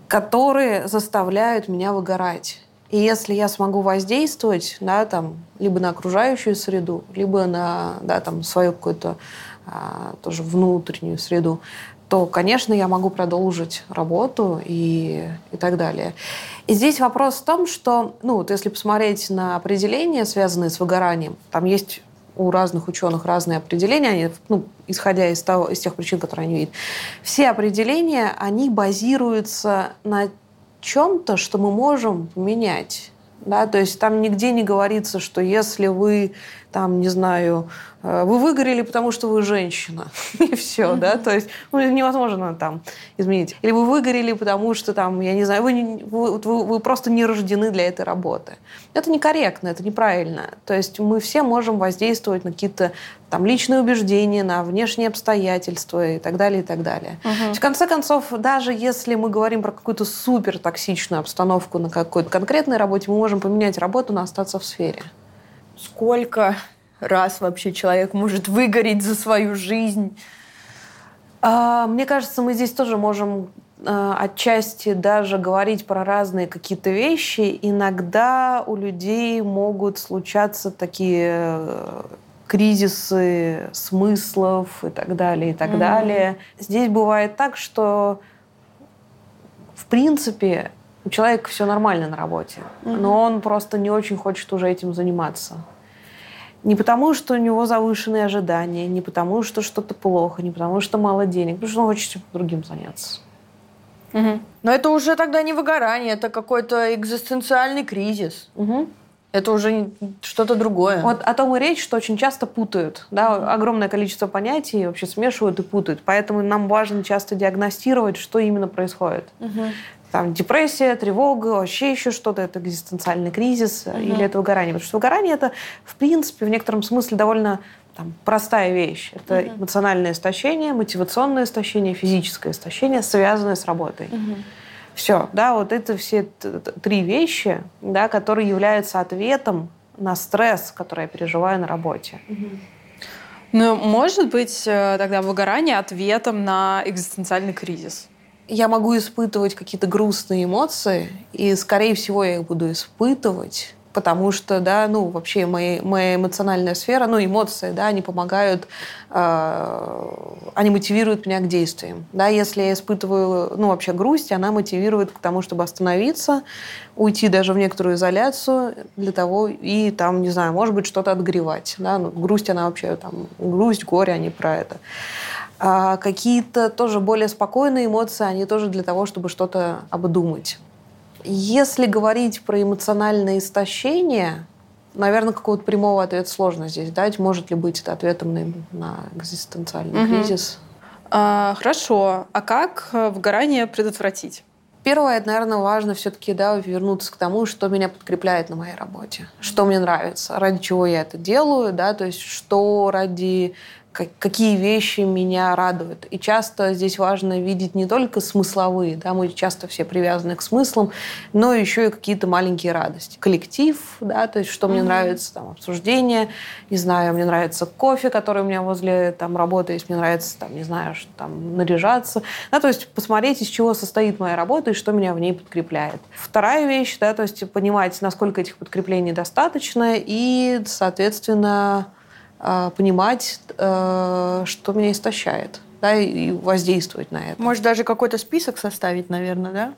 которые заставляют меня выгорать. И если я смогу воздействовать да, там, либо на окружающую среду, либо на да, там, свою какую-то а, тоже внутреннюю среду, то, конечно, я могу продолжить работу и, и так далее. И здесь вопрос в том, что, ну, вот если посмотреть на определения, связанные с выгоранием, там есть у разных ученых разные определения, они, ну, исходя из, того, из тех причин, которые они видят. Все определения, они базируются на чем-то, что мы можем поменять. Да? То есть там нигде не говорится, что если вы, там, не знаю, Э, вы выгорели, потому что вы женщина. *laughs* И все, да, то есть ну, невозможно там изменить. Или вы выгорели, потому что там, я не знаю, вы, не, вы, вы, вы просто не рождены для этой работы. Это некорректно, это неправильно. То есть мы все можем воздействовать на какие-то там личные убеждения, на внешние обстоятельства и так далее, и так далее. Угу. В конце концов, даже если мы говорим про какую-то супер токсичную обстановку на какой-то конкретной работе, мы можем поменять работу, но остаться в сфере. Сколько раз вообще человек может выгореть за свою жизнь? А, мне кажется, мы здесь тоже можем а, отчасти даже говорить про разные какие-то вещи. Иногда у людей могут случаться такие э, кризисы смыслов и так далее, и так mm-hmm. далее. Здесь бывает так, что в принципе у человека все нормально на работе, mm-hmm. но он просто не очень хочет уже этим заниматься. Не потому, что у него завышенные ожидания, не потому, что что-то плохо, не потому, что мало денег, потому что он хочет другим заняться. Угу. Но это уже тогда не выгорание, это какой-то экзистенциальный кризис. Угу. Это уже что-то другое. Вот о том и речь, что очень часто путают. Да, огромное количество понятий вообще смешивают и путают. Поэтому нам важно часто диагностировать, что именно происходит. Угу. Там депрессия, тревога, вообще еще что-то, это экзистенциальный кризис угу. или это выгорание. Потому что выгорание это, в принципе, в некотором смысле довольно там, простая вещь. Это угу. эмоциональное истощение, мотивационное истощение, физическое истощение, связанное с работой. Угу. Все, да, вот это все три вещи, да, которые являются ответом на стресс, который я переживаю на работе. Ну, может быть, э, тогда выгорание ответом на экзистенциальный кризис? Я могу испытывать какие-то грустные эмоции, и, скорее всего, я их буду испытывать потому что, да, ну, вообще моя, моя эмоциональная сфера, ну, эмоции, да, они помогают, э, они мотивируют меня к действиям. Да, если я испытываю, ну, вообще грусть, она мотивирует к тому, чтобы остановиться, уйти даже в некоторую изоляцию для того, и там, не знаю, может быть, что-то отгревать. Да? Ну, грусть, она вообще там, грусть, горе, они про это. А какие-то тоже более спокойные эмоции, они тоже для того, чтобы что-то обдумать. Если говорить про эмоциональное истощение, наверное, какого-то прямого ответа сложно здесь дать. Может ли быть это ответом на, на экзистенциальный угу. кризис? А, хорошо. А как э, выгорание предотвратить? Первое, это, наверное, важно все-таки да, вернуться к тому, что меня подкрепляет на моей работе, что мне нравится, ради чего я это делаю, да, то есть что ради какие вещи меня радуют. И часто здесь важно видеть не только смысловые, да, мы часто все привязаны к смыслам, но еще и какие-то маленькие радости. Коллектив, да, то есть что mm-hmm. мне нравится, там, обсуждение, не знаю, мне нравится кофе, который у меня возле там работы есть, мне нравится, там, не знаю, что, там, наряжаться. Да, то есть посмотреть, из чего состоит моя работа и что меня в ней подкрепляет. Вторая вещь, да, то есть понимать, насколько этих подкреплений достаточно и, соответственно, понимать, э, что меня истощает, да, и воздействовать на это. Может, даже какой-то список составить, наверное, да?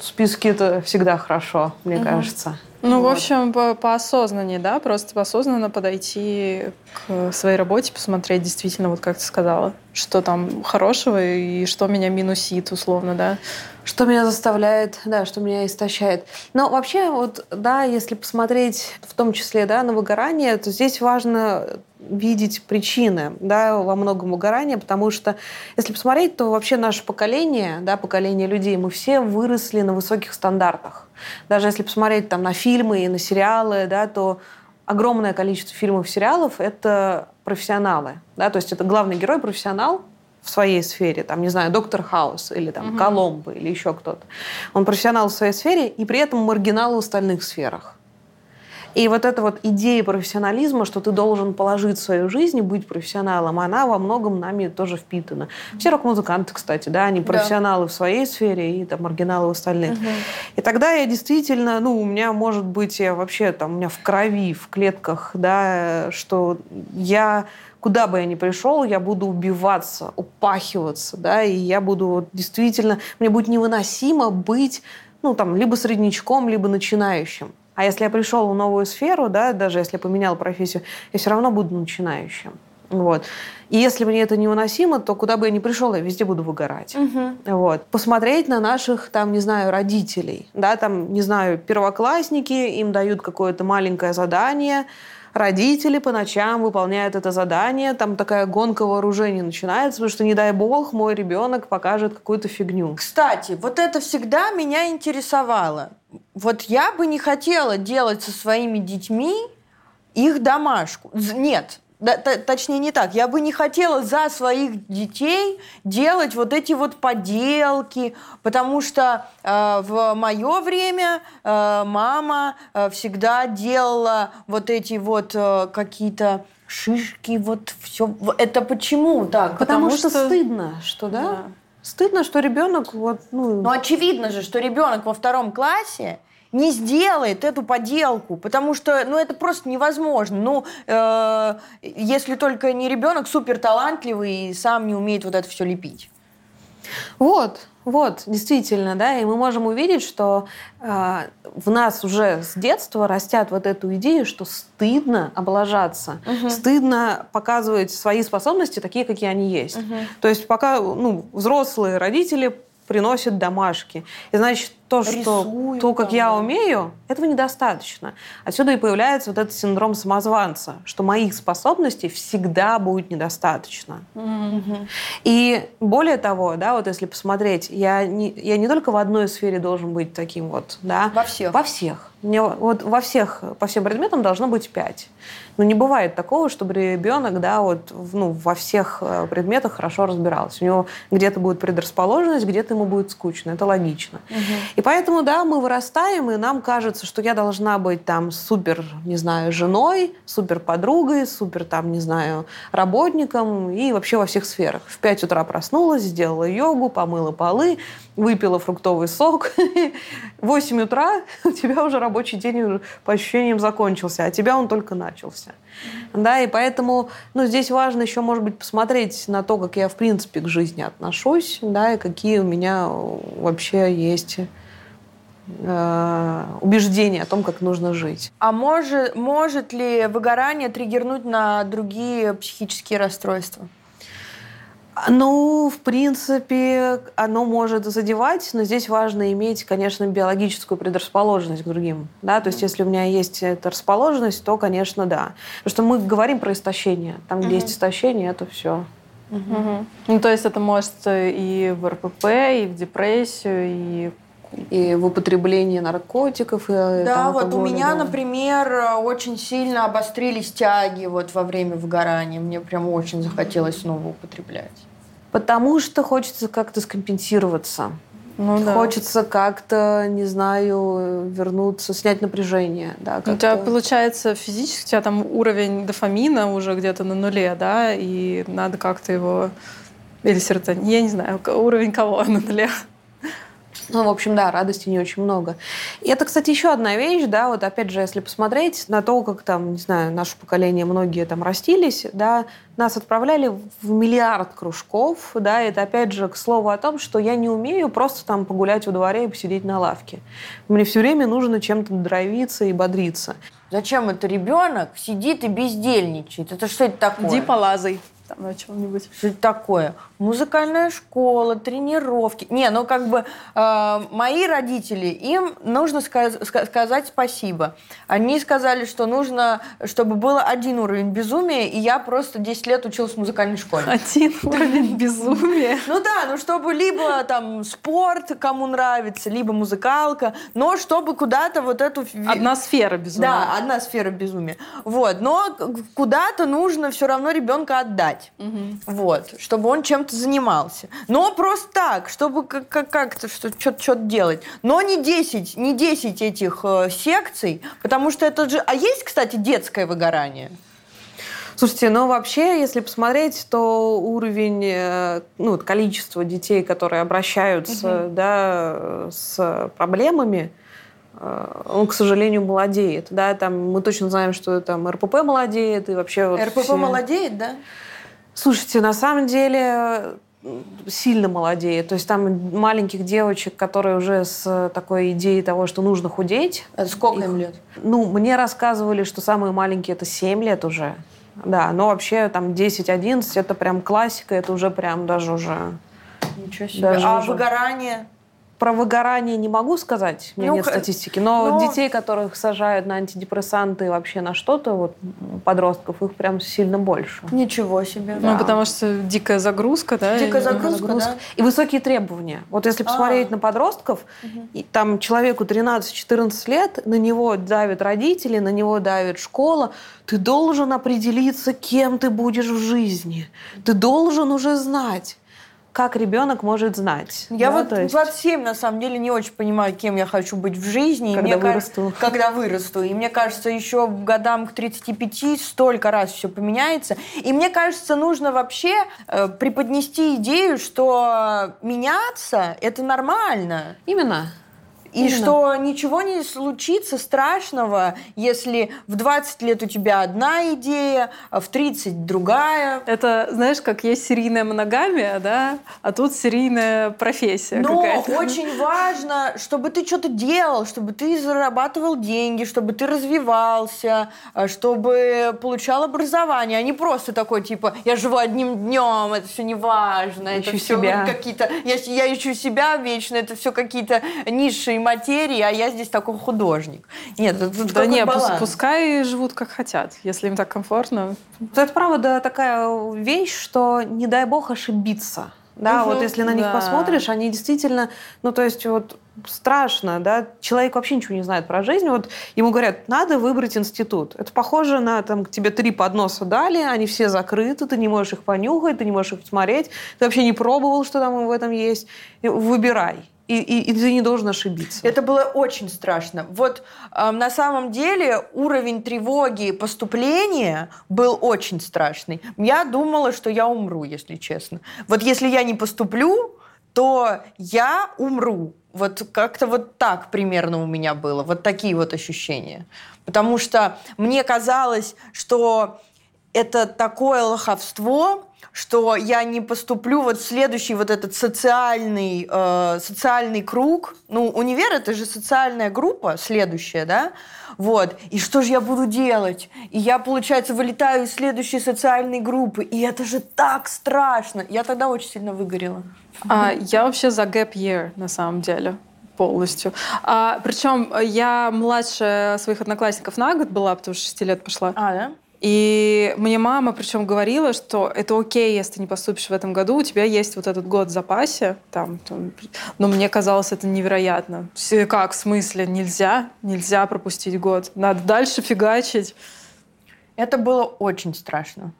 Списки это всегда хорошо, мне угу. кажется. Ну, вот. в общем, по поосознаннее, да, просто осознанно подойти к своей работе, посмотреть действительно, вот как ты сказала, что там хорошего и что меня минусит, условно, да. Что меня заставляет, да, что меня истощает. Но вообще, вот, да, если посмотреть в том числе, да, на выгорание, то здесь важно видеть причины, да, во многом выгорания, потому что, если посмотреть, то вообще наше поколение, да, поколение людей, мы все выросли на высоких стандартах. Даже если посмотреть там на фильмы и на сериалы, да, то огромное количество фильмов и сериалов — это профессионалы, да, то есть это главный герой профессионал, в своей сфере, там, не знаю, доктор Хаус или там угу. Коломбо или еще кто-то. Он профессионал в своей сфере и при этом маргинал в остальных сферах. И вот эта вот идея профессионализма, что ты должен положить свою жизнь и быть профессионалом, она во многом нами тоже впитана. Все рок-музыканты, кстати, да, они профессионалы да. в своей сфере и там маргиналы в остальных. Угу. И тогда я действительно, ну, у меня может быть, я вообще там, у меня в крови, в клетках, да, что я куда бы я ни пришел, я буду убиваться, упахиваться, да, и я буду вот действительно, мне будет невыносимо быть, ну, там, либо среднячком, либо начинающим. А если я пришел в новую сферу, да, даже если я поменял профессию, я все равно буду начинающим. Вот. И если мне это невыносимо, то куда бы я ни пришел, я везде буду выгорать. Угу. Вот. Посмотреть на наших, там, не знаю, родителей. Да, там, не знаю, первоклассники, им дают какое-то маленькое задание, родители по ночам выполняют это задание, там такая гонка вооружений начинается, потому что, не дай бог, мой ребенок покажет какую-то фигню. Кстати, вот это всегда меня интересовало. Вот я бы не хотела делать со своими детьми их домашку. Нет, да, точнее не так. Я бы не хотела за своих детей делать вот эти вот поделки, потому что э, в мое время э, мама э, всегда делала вот эти вот э, какие-то шишки, вот все. Это почему так? Потому, потому что, что стыдно, что да? да. Стыдно, что ребенок вот ну. Ну очевидно же, что ребенок во втором классе не сделает эту поделку, потому что, ну, это просто невозможно. Ну, э, если только не ребенок супер талантливый и сам не умеет вот это все лепить. Вот, вот, действительно, да, и мы можем увидеть, что э, в нас уже с детства растят вот эту идею, что стыдно облажаться, угу. стыдно показывать свои способности такие, какие они есть. Угу. То есть пока ну, взрослые родители приносят домашки, и значит то, что Рисую то, как там, я да. умею, этого недостаточно. Отсюда и появляется вот этот синдром самозванца, что моих способностей всегда будет недостаточно. И более того, да, вот если посмотреть, я не, я не только в одной сфере должен быть таким вот, да. Во всех. Во всех. Мне вот во всех, по всем предметам должно быть пять. Но не бывает такого, чтобы ребенок, да, вот, ну, во всех э, предметах хорошо разбирался. У него где-то будет предрасположенность, где-то ему будет скучно. Это логично. И поэтому, да, мы вырастаем, и нам кажется, что я должна быть там супер, не знаю, женой, супер подругой, супер там, не знаю, работником и вообще во всех сферах. В 5 утра проснулась, сделала йогу, помыла полы, выпила фруктовый сок. *laughs* В 8 утра *laughs* у тебя уже рабочий день по ощущениям закончился, а тебя он только начался. Да, и поэтому ну, здесь важно еще, может быть, посмотреть на то, как я, в принципе, к жизни отношусь, да, и какие у меня вообще есть э, убеждения о том, как нужно жить. А может, может ли выгорание триггернуть на другие психические расстройства? Ну, в принципе, оно может задевать, но здесь важно иметь, конечно, биологическую предрасположенность к другим. Да? То есть, если у меня есть эта расположенность, то, конечно, да. Потому что мы говорим про истощение. Там, где есть истощение, это все. Мгм. Ну, то есть это может и в РПП, и в депрессию, и И в употреблении наркотиков, и Да, там вот у меня, да. например, очень сильно обострились тяги вот во время выгорания. Мне прям очень захотелось снова употреблять. Потому что хочется как-то скомпенсироваться. ну да. Хочется как-то, не знаю, вернуться, снять напряжение. Да, У тебя получается физически, у тебя там уровень дофамина уже где-то на нуле, да, и надо как-то его... Или серотонин, я не знаю, уровень кого *laughs* на нуле. Ну, в общем, да, радости не очень много. И это, кстати, еще одна вещь, да, вот опять же, если посмотреть на то, как там, не знаю, наше поколение, многие там растились, да, нас отправляли в миллиард кружков, да, это опять же к слову о том, что я не умею просто там погулять во дворе и посидеть на лавке. Мне все время нужно чем-то дровиться и бодриться. Зачем это ребенок сидит и бездельничает? Это что это такое? Иди полазай там на чем-нибудь. Что это такое? Музыкальная школа, тренировки. Не, ну как бы э, мои родители, им нужно сказ- ска- сказать спасибо. Они сказали, что нужно, чтобы был один уровень безумия, и я просто 10 лет училась в музыкальной школе. Один уровень безумия. *laughs* Ну да, ну чтобы либо там спорт, кому нравится, либо музыкалка, но чтобы куда-то вот эту... Одна сфера безумия. Да, одна сфера безумия. Вот, но куда-то нужно все равно ребенка отдать. Вот, чтобы он чем-то занимался. Но просто так, чтобы как- как- как-то что-то что делать. Но не 10, не 10 этих э, секций, потому что это же... А есть, кстати, детское выгорание? Слушайте, ну вообще, если посмотреть, то уровень, э, ну, вот количество детей, которые обращаются, да, с проблемами, э, он, к сожалению, молодеет. Да, там мы точно знаем, что там РПП молодеет и вообще вот РПП все- молодеет, да? Слушайте, на самом деле э, сильно молодеет. То есть там маленьких девочек, которые уже с такой идеей того, что нужно худеть. А Сколько Их- им лет? Ну, мне рассказывали, что самые маленькие это 7 лет уже. Да, но вообще там 10-11 это прям классика, это уже прям даже уже... Ничего себе. Даже а уже. выгорание? Про выгорание не могу сказать, у меня Ну, нет статистики, но, но- детей, которых сажают на антидепрессанты и вообще на что-то, вот подростков, их прям сильно больше. Ничего себе. Ну, потому что дикая загрузка, да? Дикая и- загрузка, да. И высокие требования. Вот если посмотреть А. на подростков, и там человеку 13-14 лет, на него давят родители, на него давит школа. Ты должен определиться, кем ты будешь в жизни. Ты должен уже знать. Как ребенок может знать? Я да, вот то есть- 27, на самом деле, не очень понимаю, кем я хочу быть в жизни. Когда вырасту. Когда вырасту. И мне кажется, еще в годам к 35 столько раз все поменяется. И мне кажется, нужно вообще э, преподнести идею, что меняться – это нормально. Именно. И Именно. что ничего не случится страшного, если в 20 лет у тебя одна идея, а в 30 другая. Это, знаешь, как есть серийная моногамия, да, а тут серийная профессия Но какая-то. очень важно, чтобы ты что-то делал, чтобы ты зарабатывал деньги, чтобы ты развивался, а, чтобы получал образование, а не просто такой, типа, я живу одним днем, это все не важно, это все какие-то... Я, я ищу себя вечно, это все какие-то низшие материи, а я здесь такой художник. Нет, тут да не, баланс? пускай живут как хотят, если им так комфортно. Это правда такая вещь, что не дай бог ошибиться. Да, угу, вот если на них да. посмотришь, они действительно, ну то есть вот страшно, да, человек вообще ничего не знает про жизнь, вот ему говорят, надо выбрать институт. Это похоже на, там, тебе три подноса дали, они все закрыты, ты не можешь их понюхать, ты не можешь их посмотреть, ты вообще не пробовал, что там в этом есть. Выбирай. И, и, и ты не должен ошибиться. Это было очень страшно. Вот э, на самом деле уровень тревоги поступления был очень страшный. Я думала, что я умру, если честно. Вот если я не поступлю, то я умру. Вот как-то вот так примерно у меня было. Вот такие вот ощущения. Потому что мне казалось, что это такое лоховство, что я не поступлю вот в следующий вот этот социальный, э, социальный круг. Ну, универ — это же социальная группа следующая, да? Вот. И что же я буду делать? И я, получается, вылетаю из следующей социальной группы. И это же так страшно. Я тогда очень сильно выгорела. А, я вообще за gap year, на самом деле полностью. А, причем я младше своих одноклассников на год была, потому что 6 лет пошла. А, да? И мне мама причем говорила, что это окей, если ты не поступишь в этом году, у тебя есть вот этот год в запасе. Там, там. Но мне казалось это невероятно. Как, в смысле, нельзя? Нельзя пропустить год. Надо дальше фигачить. Это было очень страшно.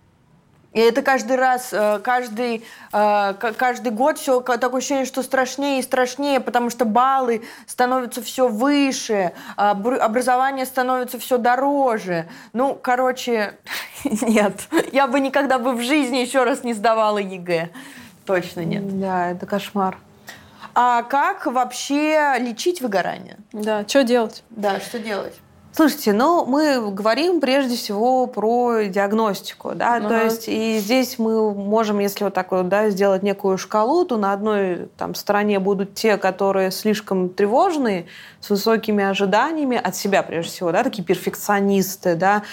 И это каждый раз, э, каждый, э, каждый год все такое ощущение, что страшнее и страшнее, потому что баллы становятся все выше, образование становится все дороже. Ну, короче, *laughs* нет. Я бы никогда бы в жизни еще раз не сдавала ЕГЭ. Точно нет. Да, это кошмар. А как вообще лечить выгорание? Да, что делать? Да, что делать? Слушайте, ну мы говорим прежде всего про диагностику, да, uh-huh. то есть и здесь мы можем, если вот так вот, да, сделать некую шкалу, то на одной там стороне будут те, которые слишком тревожные, с высокими ожиданиями от себя прежде всего, да, такие перфекционисты, да,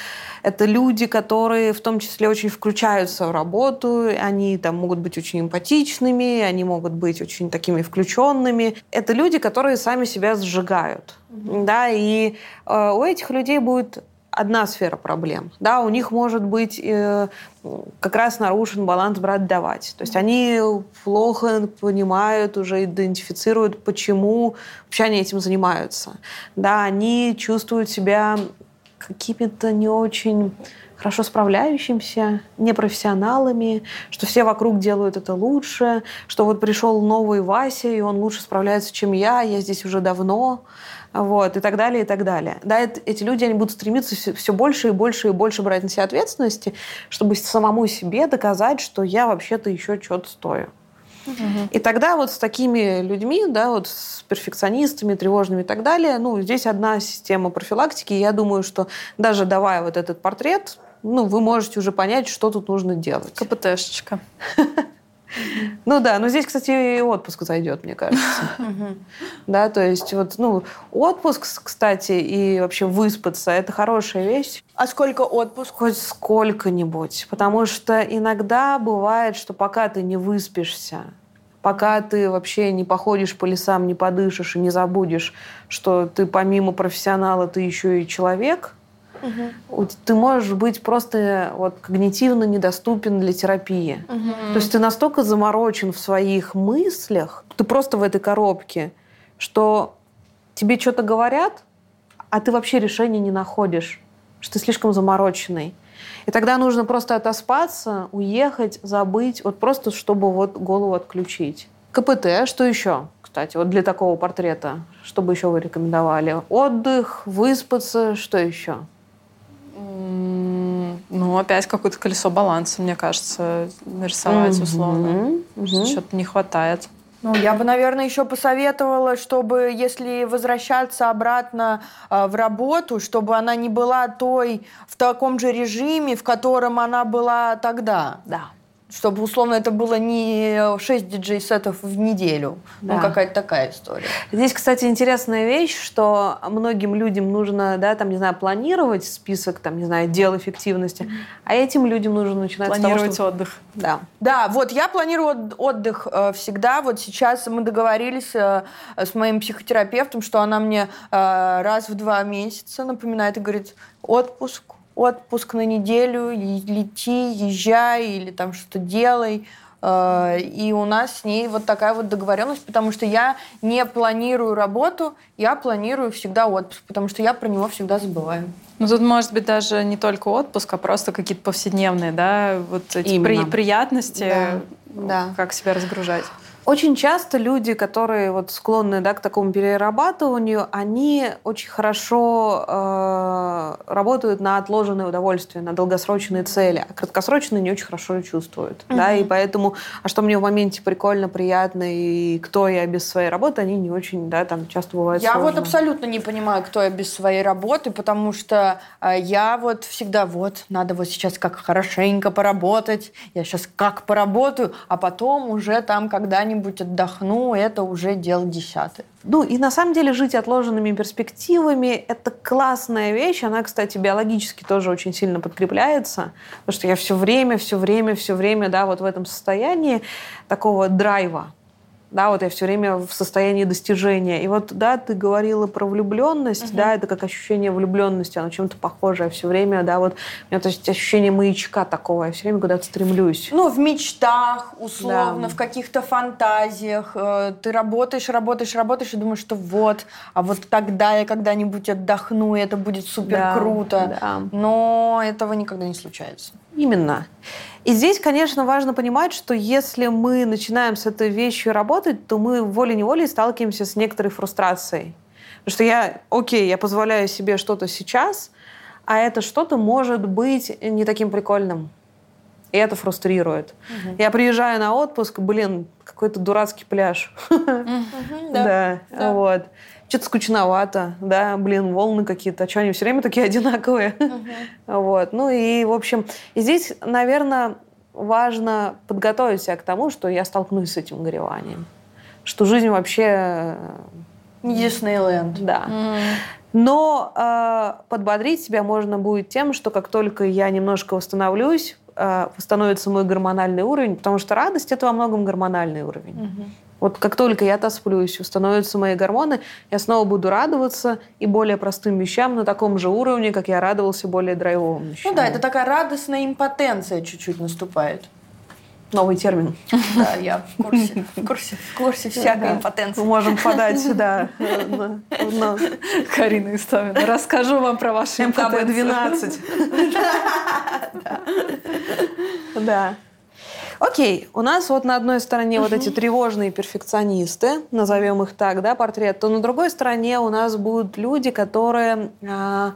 это люди, которые в том числе очень включаются в работу, они там могут быть очень эмпатичными, они могут быть очень такими включенными. Это люди, которые сами себя сжигают. Да, и э, у этих людей будет одна сфера проблем. Да, у них может быть э, как раз нарушен баланс брать-давать. То есть они плохо понимают, уже идентифицируют, почему вообще они этим занимаются. Да, они чувствуют себя какими-то не очень хорошо справляющимся, непрофессионалами, что все вокруг делают это лучше, что вот пришел новый Вася, и он лучше справляется, чем я, я здесь уже давно, вот, и так далее, и так далее. Да, это, эти люди, они будут стремиться все, все больше и больше и больше брать на себя ответственности, чтобы самому себе доказать, что я вообще-то еще что-то стою. И тогда вот с такими людьми, да, вот с перфекционистами, тревожными и так далее, ну, здесь одна система профилактики. Я думаю, что даже давая вот этот портрет, ну, вы можете уже понять, что тут нужно делать. КПТшечка. *laughs* *laughs* Ну да, но здесь, кстати, и отпуск зайдет, мне кажется. *laughs* Да, то есть вот, ну, отпуск, кстати, и вообще выспаться, это хорошая вещь. А сколько отпуск? Хоть сколько-нибудь. Потому что иногда бывает, что пока ты не выспишься, пока ты вообще не походишь по лесам, не подышишь и не забудешь, что ты помимо профессионала, ты еще и человек – Угу. Ты можешь быть просто вот, когнитивно недоступен для терапии. Угу. То есть ты настолько заморочен в своих мыслях, ты просто в этой коробке, что тебе что-то говорят, а ты вообще решения не находишь, что ты слишком замороченный. И тогда нужно просто отоспаться, уехать, забыть, вот просто чтобы вот голову отключить. КПТ, что еще, кстати, вот для такого портрета? Что бы еще вы рекомендовали? Отдых, выспаться, что еще? Ну, опять какое-то колесо баланса, мне кажется, нарисовать условно. Mm-hmm. Что-то не хватает. Ну, я бы, наверное, еще посоветовала, чтобы, если возвращаться обратно э, в работу, чтобы она не была той в таком же режиме, в котором она была тогда. Да чтобы, условно, это было не 6 диджей-сетов в неделю. Ну, да. Ну, какая-то такая история. Здесь, кстати, интересная вещь, что многим людям нужно, да, там, не знаю, планировать список, там, не знаю, дел эффективности, а этим людям нужно начинать планировать с того, что... отдых. Да. Да, вот я планирую отдых э, всегда. Вот сейчас мы договорились э, с моим психотерапевтом, что она мне э, раз в два месяца напоминает и говорит, отпуск, отпуск на неделю, лети, езжай или там что-то делай. Э, и у нас с ней вот такая вот договоренность, потому что я не планирую работу, я планирую всегда отпуск, потому что я про него всегда забываю. Ну тут может быть даже не только отпуск, а просто какие-то повседневные, да, вот эти при, приятности, да. Да. как себя разгружать. Очень часто люди, которые вот склонны да, к такому перерабатыванию, они очень хорошо э, работают на отложенные удовольствия, на долгосрочные цели, а краткосрочные не очень хорошо чувствуют. Угу. Да, и поэтому, а что мне в моменте прикольно, приятно, и кто я без своей работы, они не очень, да, там часто бывают Я сложно. вот абсолютно не понимаю, кто я без своей работы, потому что э, я вот всегда вот, надо вот сейчас как хорошенько поработать, я сейчас как поработаю, а потом уже там когда-нибудь когда-нибудь отдохну, это уже дело десятое. Ну и на самом деле жить отложенными перспективами – это классная вещь. Она, кстати, биологически тоже очень сильно подкрепляется, потому что я все время, все время, все время, да, вот в этом состоянии такого драйва да, вот я все время в состоянии достижения. И вот, да, ты говорила про влюбленность, угу. да, это как ощущение влюбленности, оно чем-то похожее все время, да, вот у меня то есть ощущение маячка такого, я все время куда-то стремлюсь. Ну, в мечтах, условно, да. в каких-то фантазиях. Э, ты работаешь, работаешь, работаешь и думаешь, что вот, а вот тогда я когда-нибудь отдохну, и это будет супер да, круто. Да. Но этого никогда не случается. Именно. И здесь, конечно, важно понимать, что если мы начинаем с этой вещью работать, то мы волей-неволей сталкиваемся с некоторой фрустрацией. Потому что я, окей, я позволяю себе что-то сейчас, а это что-то может быть не таким прикольным. И это фрустрирует. Угу. Я приезжаю на отпуск, блин, какой-то дурацкий пляж. *laughs* Да, вот. Что-то скучновато, да, блин, волны какие-то, а что они все время такие *laughs* одинаковые? Вот. Ну и, в общем, здесь, наверное, важно подготовить себя к тому, что я столкнусь с этим гореванием. Что жизнь вообще... Диснейленд. Да. Но э, подбодрить себя можно будет тем, что как только я немножко восстановлюсь, э, восстановится мой гормональный уровень, потому что радость это во многом гормональный уровень. Угу. Вот как только я отосплюсь, установятся мои гормоны, я снова буду радоваться и более простым вещам на таком же уровне, как я радовался более драйвовым вещам. Ну да, это такая радостная импотенция чуть-чуть наступает. Новый термин. Да, я в курсе. *laughs* В курсе, в курсе всякой да. импотенции. Мы можем подать сюда. Карина Истомина. Расскажу вам про вашу импотенцию. МКБ-12. *laughs* Да. Окей, у нас вот на одной стороне вот эти тревожные перфекционисты, назовем их так, да, портрет, то на другой стороне у нас будут люди, которые а,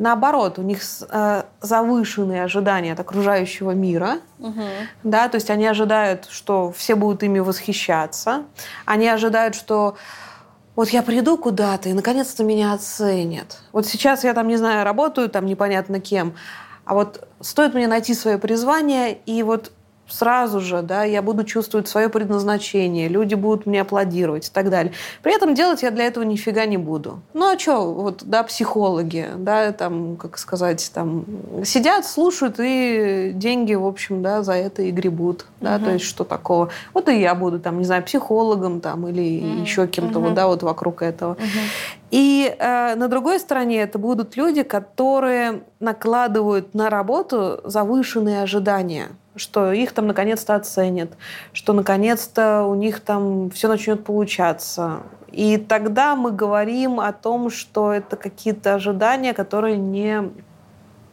наоборот, у них э, завышенные ожидания от окружающего мира, угу. да, то есть они ожидают, что все будут ими восхищаться, они ожидают, что вот я приду куда-то и наконец-то меня оценят. Вот сейчас я там, не знаю, работаю там непонятно кем, а вот стоит мне найти свое призвание, и вот сразу же, да, я буду чувствовать свое предназначение, люди будут мне аплодировать и так далее. При этом делать я для этого нифига не буду. Ну а что, вот, да, психологи, да, там, как сказать, там, сидят, слушают и деньги, в общем, да, за это и гребут, да, угу. то есть что такого. Вот и я буду, там, не знаю, психологом там или угу. еще кем-то, угу. вот, да, вот вокруг этого. Угу. И э, на другой стороне это будут люди, которые накладывают на работу завышенные ожидания что их там наконец-то оценят, что наконец-то у них там все начнет получаться. И тогда мы говорим о том, что это какие-то ожидания, которые не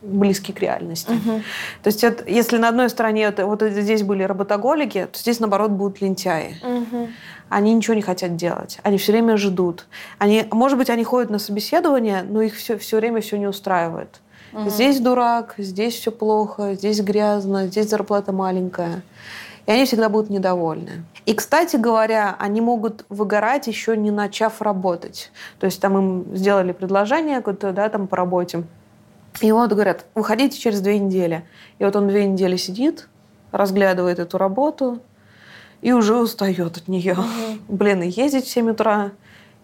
близки к реальности. Угу. То есть, это, если на одной стороне это, вот здесь были работоголики, то здесь, наоборот, будут лентяи. Угу. Они ничего не хотят делать. Они все время ждут. Они, может быть, они ходят на собеседование, но их все, все время все не устраивает. Угу. Здесь дурак, здесь все плохо, здесь грязно, здесь зарплата маленькая. И они всегда будут недовольны. И, кстати говоря, они могут выгорать еще не начав работать. То есть там им сделали предложение какое-то, да, там по работе. И вот говорят, выходите через две недели. И вот он две недели сидит, разглядывает эту работу и уже устает от нее. Угу. Блин, и ездить в 7 утра,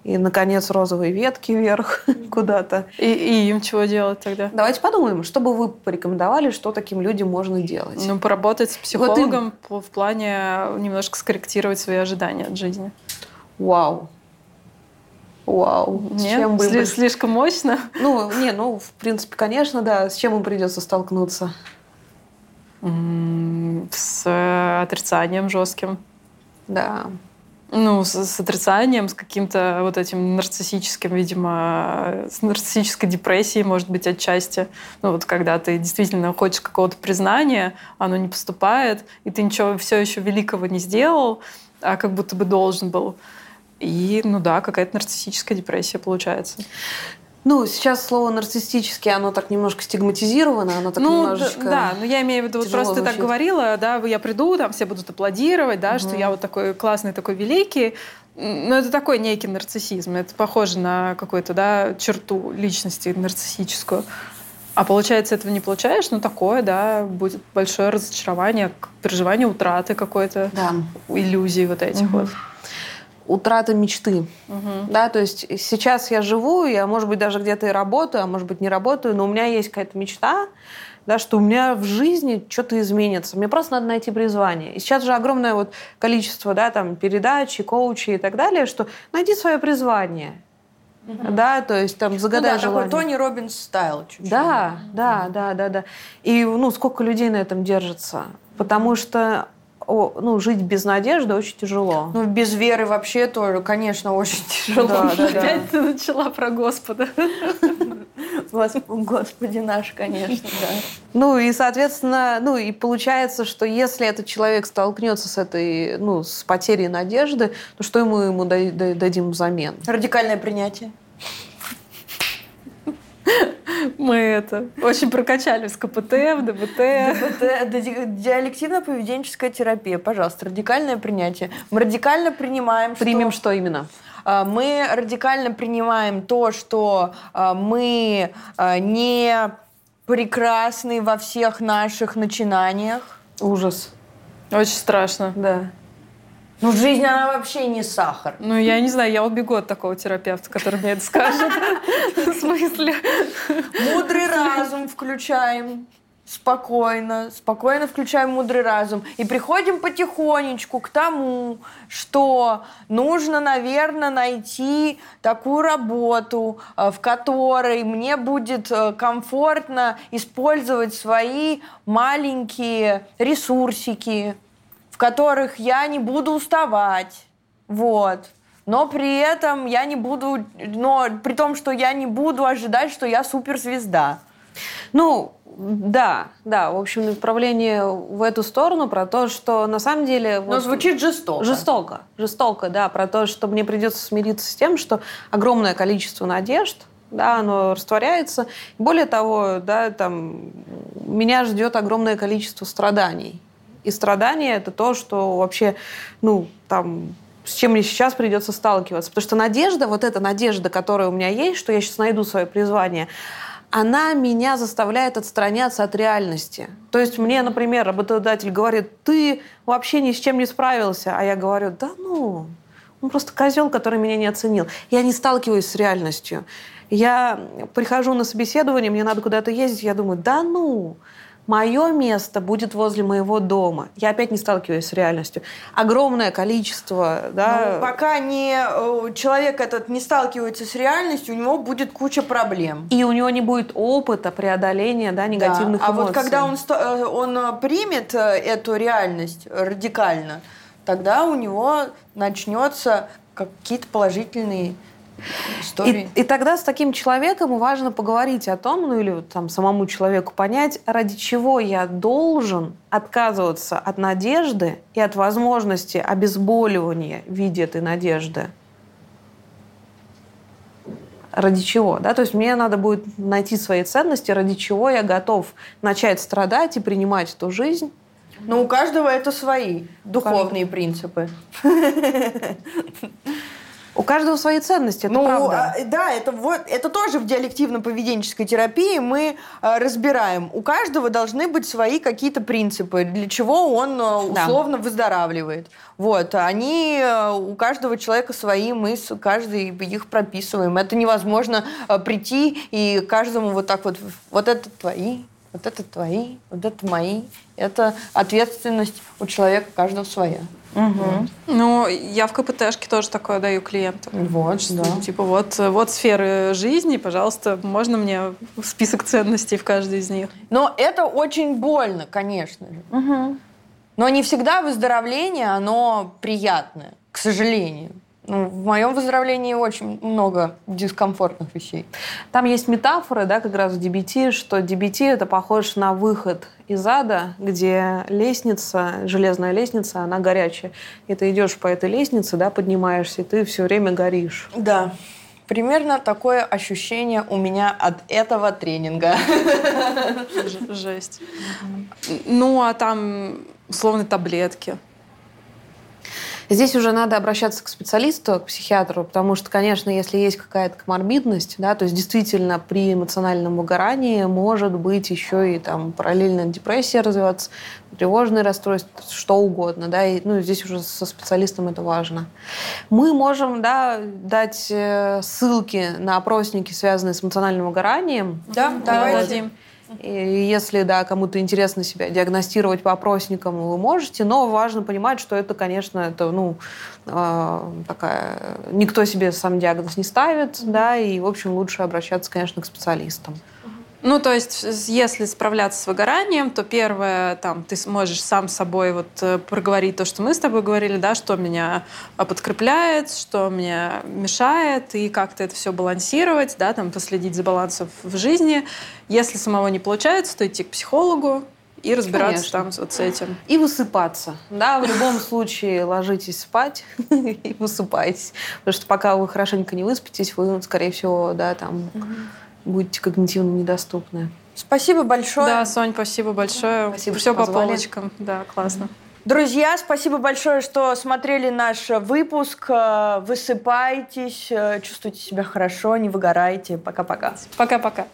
и, наконец, розовые ветки вверх куда-то. И, и им чего делать тогда? Давайте подумаем, что бы вы порекомендовали, что таким людям можно делать? Ну, поработать с психологом вот в плане немножко скорректировать свои ожидания от жизни. Вау. Вау. Нет? С чем бы Сли- слишком мощно? Ну, не, ну, в принципе, конечно, да. С чем им придется столкнуться? С отрицанием жестким. Да. Ну, с, с отрицанием, с каким-то вот этим нарциссическим, видимо, с нарциссической депрессией, может быть, отчасти. Ну, вот когда ты действительно хочешь какого-то признания, оно не поступает, и ты ничего все еще великого не сделал, а как будто бы должен был. И, ну да, какая-то нарциссическая депрессия получается. Ну, сейчас слово нарциссический, оно так немножко стигматизировано, оно так ну, немножечко. Да, но я имею в виду, вот просто звучит. так говорила, да, я приду, там все будут аплодировать, да, угу. что я вот такой классный, такой великий. Ну, это такой некий нарциссизм. Это похоже на какую-то, да, черту личности нарциссическую. А получается, этого не получаешь, ну такое, да, будет большое разочарование, переживание утраты какой-то, да. иллюзии вот этих угу. вот утрата мечты. Угу. Да, то есть сейчас я живу, я, может быть, даже где-то и работаю, а может быть, не работаю, но у меня есть какая-то мечта, да, что у меня в жизни что-то изменится. Мне просто надо найти призвание. И сейчас же огромное вот количество да, там, передач, коучей и так далее, что найди свое призвание. Угу. Да, то есть там загадай ну, да, желание. такой Тони Робинс стайл чуть-чуть. Да, да, да, да, да. И ну, сколько людей на этом держится? Потому что ну, жить без надежды очень тяжело. Ну, без веры вообще тоже, конечно, очень тяжело. Да, да, Опять да. ты начала про Господа. Господи наш, конечно, да. Ну и, соответственно, ну и получается, что если этот человек столкнется с этой, ну, с потерей надежды, то что ему ему дадим взамен? Радикальное принятие. Мы это очень прокачали в КПТ, в ДБТ. ДБТ, диалективно-поведенческая терапия, пожалуйста, радикальное принятие. Мы радикально принимаем, Примем что, что именно? А, мы радикально принимаем то, что а, мы а, не прекрасны во всех наших начинаниях. Ужас. Очень страшно. Да. Ну, жизнь, она вообще не сахар. Ну, я не знаю, я убегу от такого терапевта, который мне это скажет. *laughs* В смысле? Мудрый разум включаем. Спокойно, спокойно включаем мудрый разум. И приходим потихонечку к тому, что нужно, наверное, найти такую работу, э, в которой мне будет э, комфортно использовать свои маленькие ресурсики, которых я не буду уставать. Вот. Но при этом я не буду, но при том, что я не буду ожидать, что я суперзвезда. Ну, да, да, в общем, направление в эту сторону про то, что на самом деле... Но вот, звучит жестоко. Жестоко, жестоко, да, про то, что мне придется смириться с тем, что огромное количество надежд, да, оно растворяется. Более того, да, там, меня ждет огромное количество страданий. И страдания – это то, что вообще, ну, там, с чем мне сейчас придется сталкиваться. Потому что надежда, вот эта надежда, которая у меня есть, что я сейчас найду свое призвание, она меня заставляет отстраняться от реальности. То есть мне, например, работодатель говорит, ты вообще ни с чем не справился. А я говорю, да ну, он просто козел, который меня не оценил. Я не сталкиваюсь с реальностью. Я прихожу на собеседование, мне надо куда-то ездить, я думаю, да ну, Мое место будет возле моего дома. Я опять не сталкиваюсь с реальностью. Огромное количество, да. Ну, пока не э, человек этот не сталкивается с реальностью, у него будет куча проблем. И у него не будет опыта преодоления, да, негативных да. а эмоций. А вот когда он э, он э, примет эту реальность радикально, тогда у него начнется какие-то положительные истории. И, и тогда с таким человеком важно поговорить о том, ну или там самому человеку понять, ради чего я должен отказываться от надежды и от возможности обезболивания в виде этой надежды. ради чего, да, то есть мне надо будет найти свои ценности, ради чего я готов начать страдать и принимать эту жизнь. Но у каждого это свои духовные принципы. *laughs* У каждого свои ценности, это ну, правда. А, да, это, вот, это тоже в диалективно-поведенческой терапии мы а, разбираем. У каждого должны быть свои какие-то принципы, для чего он а, условно да. выздоравливает. Вот, они, у каждого человека свои, мы каждый их прописываем. Это невозможно а, прийти и каждому вот так вот, вот это твои, вот это твои, вот это мои. Это ответственность у человека каждого своя. Угу. Ну, я в КПТшке тоже такое даю клиентам. Вот, да. Типа вот, вот сферы жизни, пожалуйста, можно мне список ценностей в каждой из них. Но это очень больно, конечно же. Угу. Но не всегда выздоровление, оно приятное, к сожалению. Ну, в моем выздоровлении очень много дискомфортных вещей. Там есть метафоры, да, как раз в DBT, что DBT это похож на выход из ада, где лестница, железная лестница, она горячая. И ты идешь по этой лестнице, да, поднимаешься, и ты все время горишь. Да. Примерно такое ощущение у меня от этого тренинга. Жесть. Ну, а там условно таблетки. Здесь уже надо обращаться к специалисту, к психиатру, потому что, конечно, если есть какая-то коморбидность, да, то есть действительно при эмоциональном выгорании может быть еще и там параллельно депрессия развиваться, тревожные расстройства, что угодно, да, и, ну, здесь уже со специалистом это важно. Мы можем, да, дать э, ссылки на опросники, связанные с эмоциональным выгоранием. Да, давайте. И если, да, кому-то интересно себя диагностировать по опросникам, вы можете, но важно понимать, что это, конечно, это, ну, э, такая... Никто себе сам диагноз не ставит, да, и, в общем, лучше обращаться, конечно, к специалистам. Ну, то есть, если справляться с выгоранием, то первое, там, ты сможешь сам собой вот э, проговорить то, что мы с тобой говорили, да, что меня а, подкрепляет, что мне мешает, и как-то это все балансировать, да, там, последить за балансом в жизни. Если самого не получается, то идти к психологу, и разбираться Конечно. там вот с этим. И высыпаться. Да, в любом *laughs* случае ложитесь спать *laughs* и высыпайтесь. Потому что пока вы хорошенько не выспитесь, вы, скорее всего, да, там будете когнитивно недоступны. Спасибо большое. Да, Сонь, спасибо большое. Спасибо, Все по позвали. полочкам. Да, классно. Друзья, спасибо большое, что смотрели наш э, выпуск. Э, высыпайтесь, э, чувствуйте себя хорошо, не выгорайте. Пока-пока. Пока-пока.